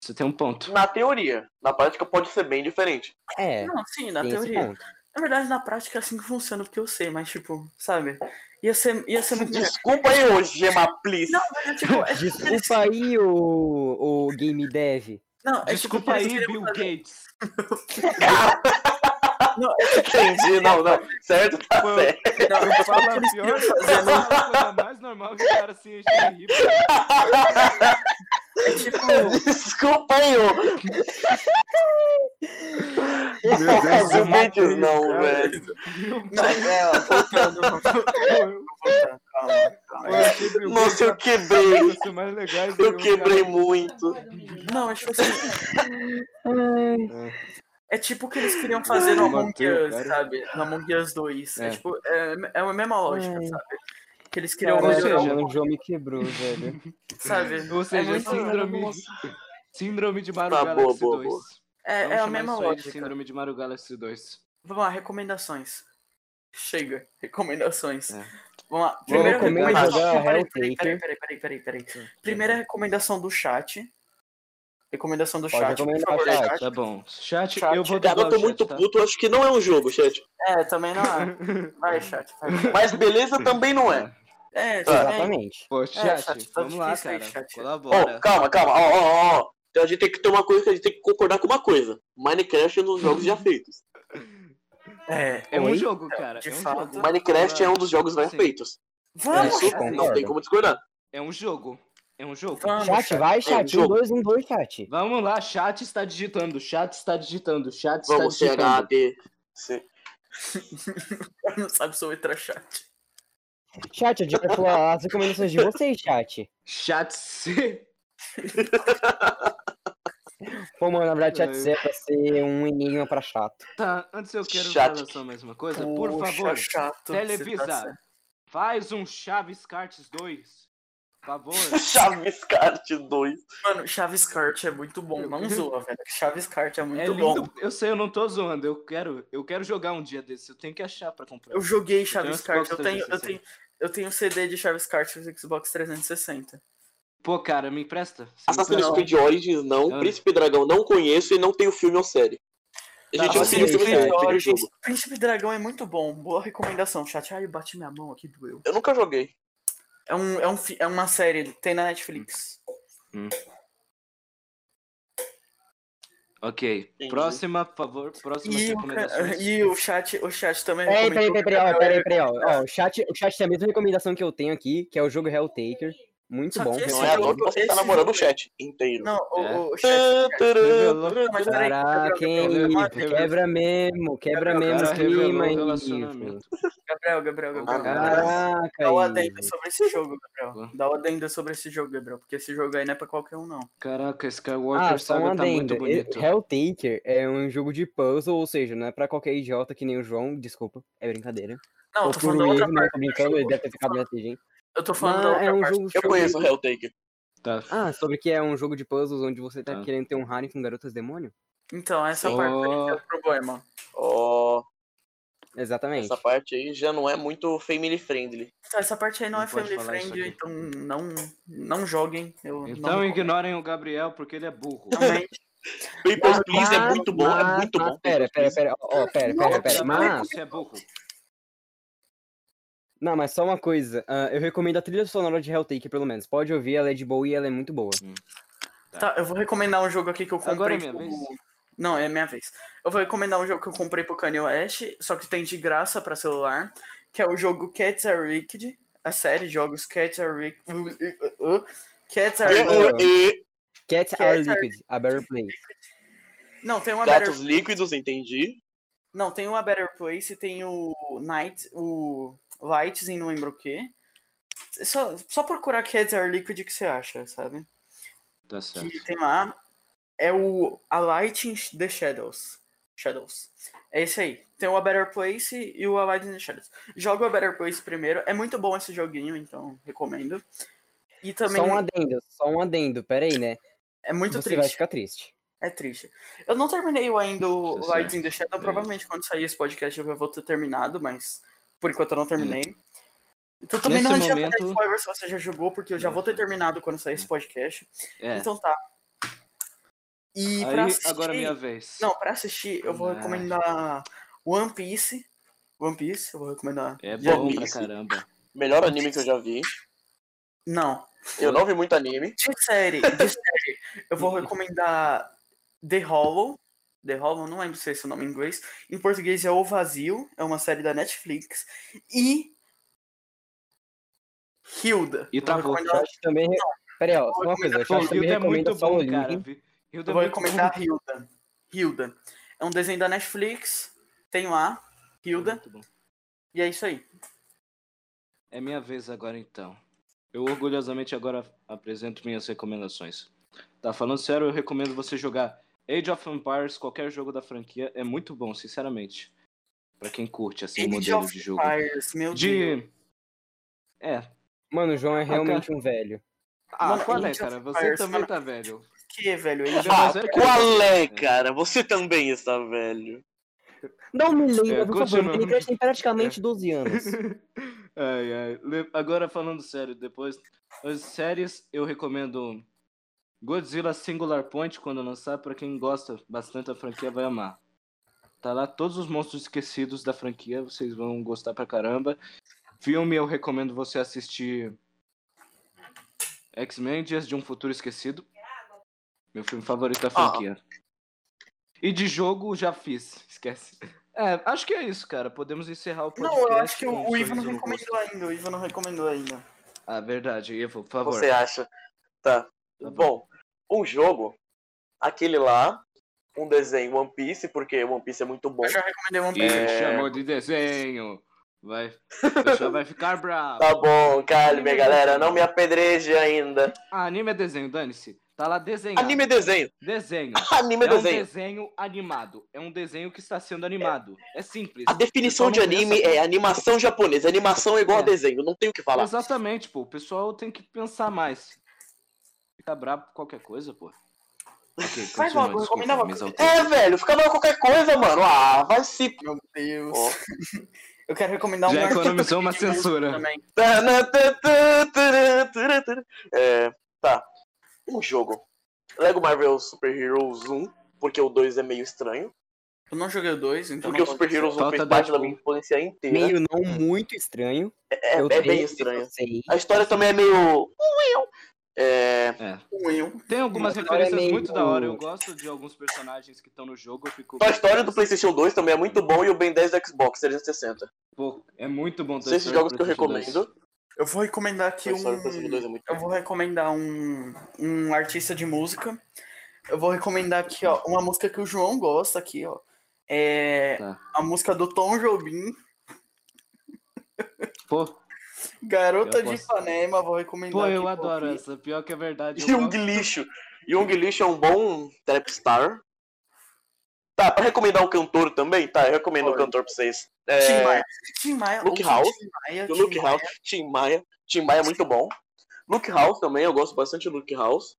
Você tem um ponto. Na teoria, na prática pode ser bem diferente. É, Não, sim, na teoria. Na verdade, na prática é assim que funciona, porque eu sei, mas tipo, sabe? Ia ser, ia ser muito melhor. Desculpa aí, ô Gema, please. Não, é tipo, é tipo que eles- Desculpa aí, o, o Game Dev. Não, é tipo Desculpa eles aí, Bill fazer- Gates. Não, é Entendi, não, não. Certo, tá Pô, certo. não, é tipo Fala que eles pior, fazer, não. a coisa mais normal que o cara se enche de rir. É tipo, Desculpa aí, ô. Os ouvintes não, velho. não, é, ó, voltando, voltando. Eu Nossa, eu quebrei. Eu que quebrei muito. Não, é tipo assim. É tipo o que eles queriam fazer no Eu Among matei Us, sabe? No Among Us 2. É, É. tipo, é, é a mesma lógica, Ai. sabe? Que eles queriam Ou Caraca, melhorar, seja, mano, o João me quebrou, velho. sabe? Ou seja, é, síndrome, síndrome de Mario Tá, Galaxy boa, boa, 2. boa. é, Vamos é a mesma lógica. Síndrome de Mario Galaxy 2. Vamos lá, recomendações. Chega, recomendações. É. Vamos lá. Primeira recomendação. peraí, peraí, peraí, peraí, peraí, peraí. Primeira recomendação do chat. Recomendação do Pode chat, por favor, chat. chat. Tá bom. Chat, Chat, eu vou Cara, dublar eu tô muito tá? puto, acho que não é um jogo, chat. É, também não é. Vai, chat. Vai. Mas beleza também não é. É, também. Exatamente. Pô, chat, chat, tá vamos lá, cara. chat. Ó, Colabora. calma, calma. Ó, ó, ó. Então a gente tem que ter uma coisa que a gente tem que concordar com uma coisa. Minecraft é um dos jogos já feitos. É. É um jogo, cara. De é um fato. jogo. Minecraft é um dos jogos já Sim. feitos. Vamos, Isso É, chat. não tem como discordar. É um jogo. É um jogo. Vamos, Chat, vai, É um chat. Um, jogo. dois, um, dois, chat. Vamos lá, chat está digitando. Chat está digitando. Chat está Vamos, digitando. CHD. C- não sabe sobre letra chat. Eu quero falar as recomendações de vocês, chat. Chat C. Pô, mano, na verdade, chat. C é pra ser um enigma pra chato. Tá, antes eu quero Chat. falar só mais uma coisa. Por Poxa, favor, chato, você Televisa, tá faz um Chaves Cartes 2. Por favor. Chaves Kart 2. Mano, Chaves Kart é muito bom. Não zoa, velho. Chaves Kart é muito É bom. lindo. Eu sei, eu não tô zoando. Eu quero, eu quero jogar um dia desse. Eu tenho que achar pra comprar. Eu joguei Chaves Kart. Eu tenho, eu 360. tenho, eu tenho CD de Chaves Kart do Xbox 360. Pô, cara, me empresta? Assassin's? Creed Origins não. Não. Príncipe Dragão não conheço e não tenho filme ou série. A Tá, gente tem Origins. jogo. Príncipe Dragão é muito bom. Boa recomendação, chat. Ai, bati minha mão aqui, doeu. Eu nunca joguei. É, um, é, um, é uma série, tem na Netflix. Ok. Entendi. Próxima, por favor. Próxima E o, recomendações. e o chat, o chat também Peraí, peraí, peraí, peraí, peraí, peraí, ó. O chat, o chat tem a mesma recomendação que eu tenho aqui, que é o jogo Helltaker. Muito Só bom. que esse Não é toa que você tá esse namorando o jogo- chat inteiro. Não, o, É. o chat. Mas peraí, Caraca, hein, quebra mesmo, quebra mesmo o clima, o relacionamento. Gabriel, Gabriel, Gabriel. Caraca, Dá o adendo sobre esse jogo, Gabriel. Dá o adendo sobre esse jogo, Gabriel. Porque esse jogo aí não é pra qualquer um, não. Caraca, Skywalker Ah, só um Saga tá muito bonito. Helltaker é um jogo de puzzle, ou seja, não é pra qualquer idiota que nem o João, desculpa, é brincadeira. Não, eu tô falando outra parte. tô brincando, ele deve ter ficado na TG. Eu tô falando Não, outra é um parte. jogo Eu conheço o Helltaker. Tá. Ah, sobre que é um jogo de puzzles onde você tá Tá. querendo ter um Harem com garotas demônio? Então, essa Sim. parte Oh. é o problema. Ó, Exatamente. essa parte aí já não é muito family friendly. Então, essa parte aí não, Não é family friendly, então não, não joguem. Eu Então não ignorem o Gabriel porque ele é burro. Realmente. Papers, Please é muito bom, é muito mas bom. Pera, pera, pera, ó, pera, pera, pera. Mas, Você é burro. não, mas só uma coisa. ah, eu recomendo a trilha sonora de Helltaker, pelo menos. Pode ouvir, ela é de boa e ela é muito boa. Tá, eu vou recomendar um jogo aqui que eu comprei. Agora é minha pro- vez? Não, é minha vez. Eu vou recomendar um jogo que eu comprei pro Kanye West, só que tem de graça pra celular, que é o jogo Cats Are Wicked, a série de jogos Cats Are Wicked. Cats Are Wicked. Cats Cats Are Are Liquid, a Better Place. Não, tem uma Gatos Better... líquidos, entendi. Não, tem uma Better Place, tem o Night, o Lights e não lembro o quê. Só, só procurar Cats Are Liquid que você acha, sabe? Tá certo. que tem lá é o A Light in the Shadows. Shadows. É esse aí. Tem o A Better Place e o A Light in the Shadows. Joga o A Better Place primeiro. É muito bom esse joguinho, então recomendo. E também Só um adendo, só um adendo, pera aí, né? é muito Você vai triste. ficar triste. É triste. Eu não terminei ainda o Light in the Shadow. É. Provavelmente quando sair esse podcast eu vou ter terminado, mas por enquanto eu não terminei. Então também não Nesse adianta dar momento- spoiler se você já jogou, porque eu já vou ter terminado quando sair esse podcast. É. Então tá. E pra Aí, assistir... agora é minha vez. Não, pra assistir, eu vou Ah. recomendar One Piece. One Piece, eu vou recomendar. É bom vi pra isso. caramba. Melhor anime que eu já vi. Não, Eu não vi muito anime. de série, de série, eu vou recomendar The Hollow. The Hollow, não lembro se é esse o nome em inglês. Em português é O Vazio, é uma série da Netflix. E. Hilda. E Eu vou travou. recomendar- também. Pera aí, ó, só uma coisa. Chat também Hilda é muito só bom, link. Hilda Eu vou recomendar. Hilda. Hilda. É um desenho da Netflix. Tem lá. Hilda. E é isso aí. É minha vez agora então. Eu orgulhosamente agora apresento minhas recomendações. Tá falando sério, eu recomendo você jogar Age of Empires, qualquer jogo da franquia, é muito bom, sinceramente. Pra quem curte assim o Age modelo of de jogo. Empires, meu Deus. De É. Mano, o João é realmente um velho. Ah, Mano, qual é, cara? Você Empires, também mano. tá velho. Que, velho? Ele é mais Ah, qual é, cara? Você também está velho. Não me lembra, É, por favor. continua. Minecraft tem praticamente 12 anos. ai, ai. Agora falando sério, depois as séries eu recomendo Godzilla Singular Point quando lançar, pra quem gosta bastante da franquia vai amar. Tá lá todos os monstros esquecidos da franquia, vocês vão gostar pra caramba. Filme eu recomendo você assistir X-Men Dias de um Futuro Esquecido. Meu filme favorito da franquia. E de jogo já fiz, esquece. É, acho que é isso, cara. Podemos encerrar o podcast. Não, eu acho que o, o Ivo não recomendou ainda. O Ivo não recomendou ainda. Ah, verdade. Ivo, por favor. Você acha? Tá. Tá Bom, um jogo, aquele lá, um desenho One Piece, porque One Piece é muito bom. Eu já recomendei One Ih, Piece. É. chamou de desenho. Vai. O vai ficar bravo. Tá bom, calme, galera, não me apedreje ainda. Ah, anime é desenho, dane-se. Tá lá desenhado. Anime é desenho. Desenho. Anime é É um desenho. desenho animado. É um desenho que está sendo animado. É simples. A definição de anime é animação japonesa. Animação é igual a É. desenho, não tem o que falar. Exatamente, pô. O pessoal tem que pensar mais. Fica bravo por qualquer coisa, pô. Ok, Vai continua, logo, desculpa, recomenda logo. me exaltei. É, velho, fica dando qualquer coisa, mano. Ah, vai se. Meu Deus. Eu quero recomendar um Já economizou uma censura. Também. É, tá. Um jogo. Lego Marvel Super Heroes 1, porque o 2 é meio estranho. Eu não joguei o 2, então. Porque o não Super Heroes 1 Falta fez parte da minha infância inteira. Meio não muito estranho. É, é tenho, bem estranho. A história também é meio. É, É. Um. Tem algumas A história é referências meio- muito da hora. Eu gosto de alguns personagens que estão no jogo. Eu fico. a história do PlayStation 2 também é muito bom e o Ben 10 do Xbox 360. Pô, é muito bom São esses jogos que eu PlayStation 2. recomendo. Eu vou recomendar aqui um. 2 é Eu vou recomendar um, um artista de música. Eu vou recomendar aqui, ó, uma música que o João gosta aqui, ó. É Tá. a música do Tom Jobim, Pô, Garota de Ipanema, vou recomendar pô, aqui eu adoro essa. Pior que é verdade. Young gosto. Lixo. Young Lixo é um bom trapstar. Tá, pra recomendar um cantor também? Tá, eu recomendo um Pode. cantor pra vocês. Tim É, Maia. Tim Maia. Luke House. Tim Maia, o Tim Luke Maia. House, Tim Maia. Tim Maia é muito bom. Luke House também, eu gosto bastante do Luke House.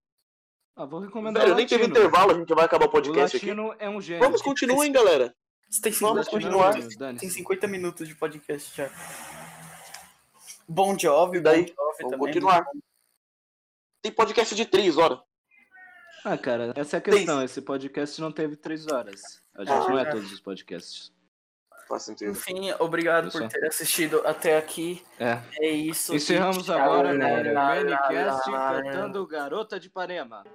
Ah, vou recomendar Velho, o nem teve intervalo, a gente vai acabar o O podcast aqui. Latino é um gênio. Vamos continuar, hein, galera. Você tem Vamos 50 continuar. Tem 50 minutos de podcast já. Bom Jovi, E daí? Bon Jovi Vamos também. continuar. Tem podcast de três horas. Ah, cara, essa é a questão. Esse podcast não teve três horas. A gente não é todos os podcasts. Faz sentido. Enfim, obrigado Viu por ter assistido até aqui. É. É isso. Encerramos agora com o Manicast cantando Garota de Ipanema.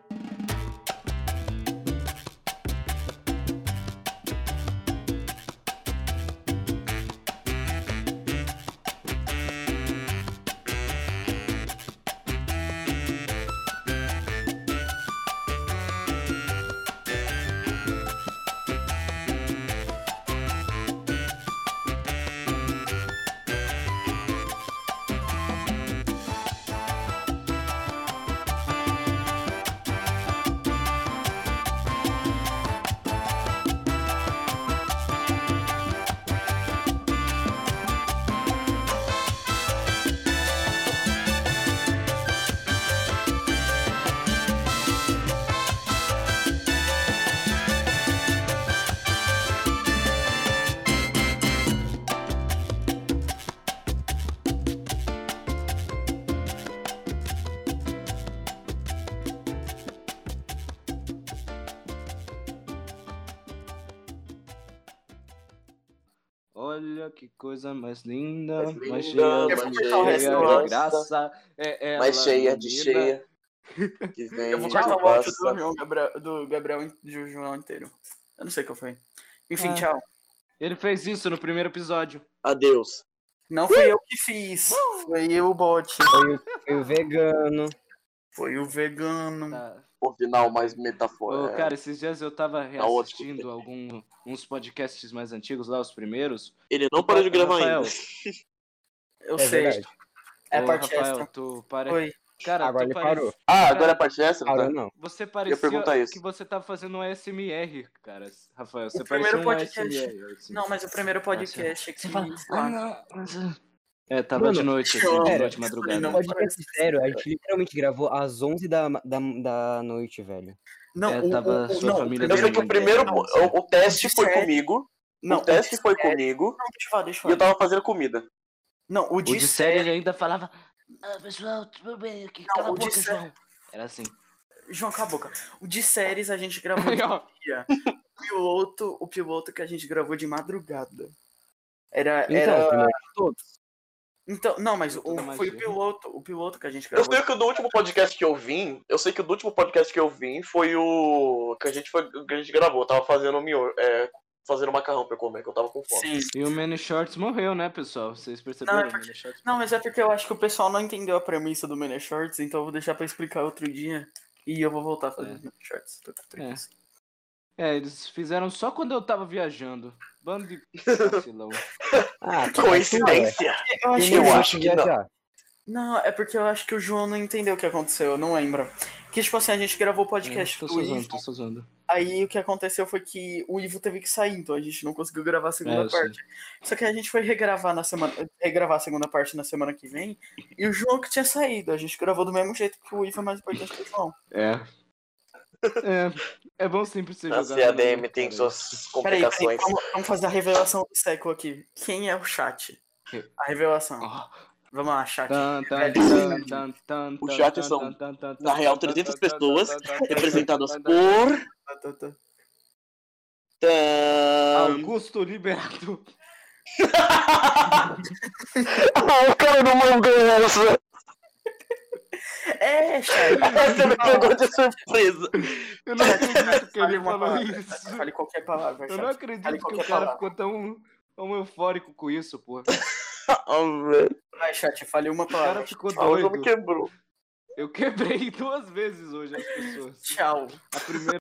Que coisa mais linda, Mais mais, linda, cheia, mais de cheia de cheia graça. de graça. É ela, Mais cheia de cheia. Que vem Eu vou cortar o áudio do. João Gabriel, do Gabriel do João inteiro. Eu não sei qual foi. Enfim, Ah. tchau. Ele fez isso no primeiro episódio. Adeus. Não fui eu que fiz. Foi o bot. Foi, o- foi o vegano. Foi o vegano. Tá. O final mais metafórico. cara, esses dias eu tava Tá reassistindo algum, uns podcasts mais antigos lá, os primeiros. Ele não parou de gravar Rafael, ainda. Eu É sei. verdade. É Ô, parte Rafael, extra. tu pare... Oi. Cara, Agora tu ele parece- parou. Ah, agora é a parte extra? Parou Tá. não. Você parecia que você tava fazendo um ASMR, cara. Rafael, você O parecia primeiro um podcast- ASMR. assim. Não, mas o primeiro podcast aqui. Você fala, sei ah, não, É, tava Mano, de noite, assim, de noite, madrugada. não- Pode ser sério, a gente literalmente gravou às 11 da, da, da noite, velho. Não, É, o, tava o, o, sua não, família o Eu sei que o primeiro. Não, O, o teste de foi série. comigo. não, o teste de foi comigo. Não, deixa eu falar, deixa eu E eu falar. tava fazendo comida. Não, o O de, de série ele ainda falava. Ah, pessoal, tudo bem aqui? Não, Cala a o de boca, série- João. Era assim. João, cala a boca. O de séries a gente gravou de dia. O piloto, o piloto que a gente gravou de madrugada. Era. Então, era... o primeiro de todos. Então, não, mas o, foi o piloto, o piloto que a gente Eu gravou. sei que o do último podcast que eu vim, eu sei que o do último podcast que eu vim foi o que a gente foi que a gente gravou, eu tava fazendo mio, é, fazendo macarrão pra eu comer, que eu tava com fome. Sim. E o Manny Shorts morreu, né, pessoal? Vocês perceberam? Não, é porque- Manny Não, mas é porque eu acho que o pessoal não entendeu a premissa do Mini Shorts, então eu vou deixar pra explicar outro dia. E eu vou voltar a fazer É. os Mini Shorts. Tô com preguiça. É, eles fizeram só quando eu tava viajando. Bando de vacilão. Ah, Coincidência? Eu acho Eu não acho que não. viajar? Não, é porque eu acho que o João não entendeu o que aconteceu, eu não lembro. Que, tipo assim, a gente gravou o É, podcast tô do só Ivo, tô só zoando. aí o que aconteceu foi que o Ivo teve que sair, então a gente não conseguiu gravar a segunda É, eu sei. parte. Só que a gente foi regravar na semana, regravar a segunda parte na semana que vem, e o João que tinha saído, a gente gravou do mesmo jeito que o Ivo é mais importante que o João. É. É, é bom sempre ser A jogado. na CADM minha tem suas Peraí, peraí, complicações. vamos, vamos fazer a revelação do século aqui. Quem é o chat? A revelação. Vamos lá, chat. Tan, tan, tan, O chat são, na real, tan, 300 tan, tan, pessoas, Representadas por. Tá, tá, tá. Augusto Liberato. ah, o cara não mandou essa. É, chat. Essa me pegou de surpresa. Eu não acredito que ele falou palavra, isso. Fale qualquer palavra, Eu não acredito Fale que o cara palavra. ficou tão, tão eufórico com isso, pô. Ah, velho. Vai, chat, falei uma O cara palavra. ficou doido. quebrou. Eu quebrei duas vezes hoje as pessoas. Tchau. A primeira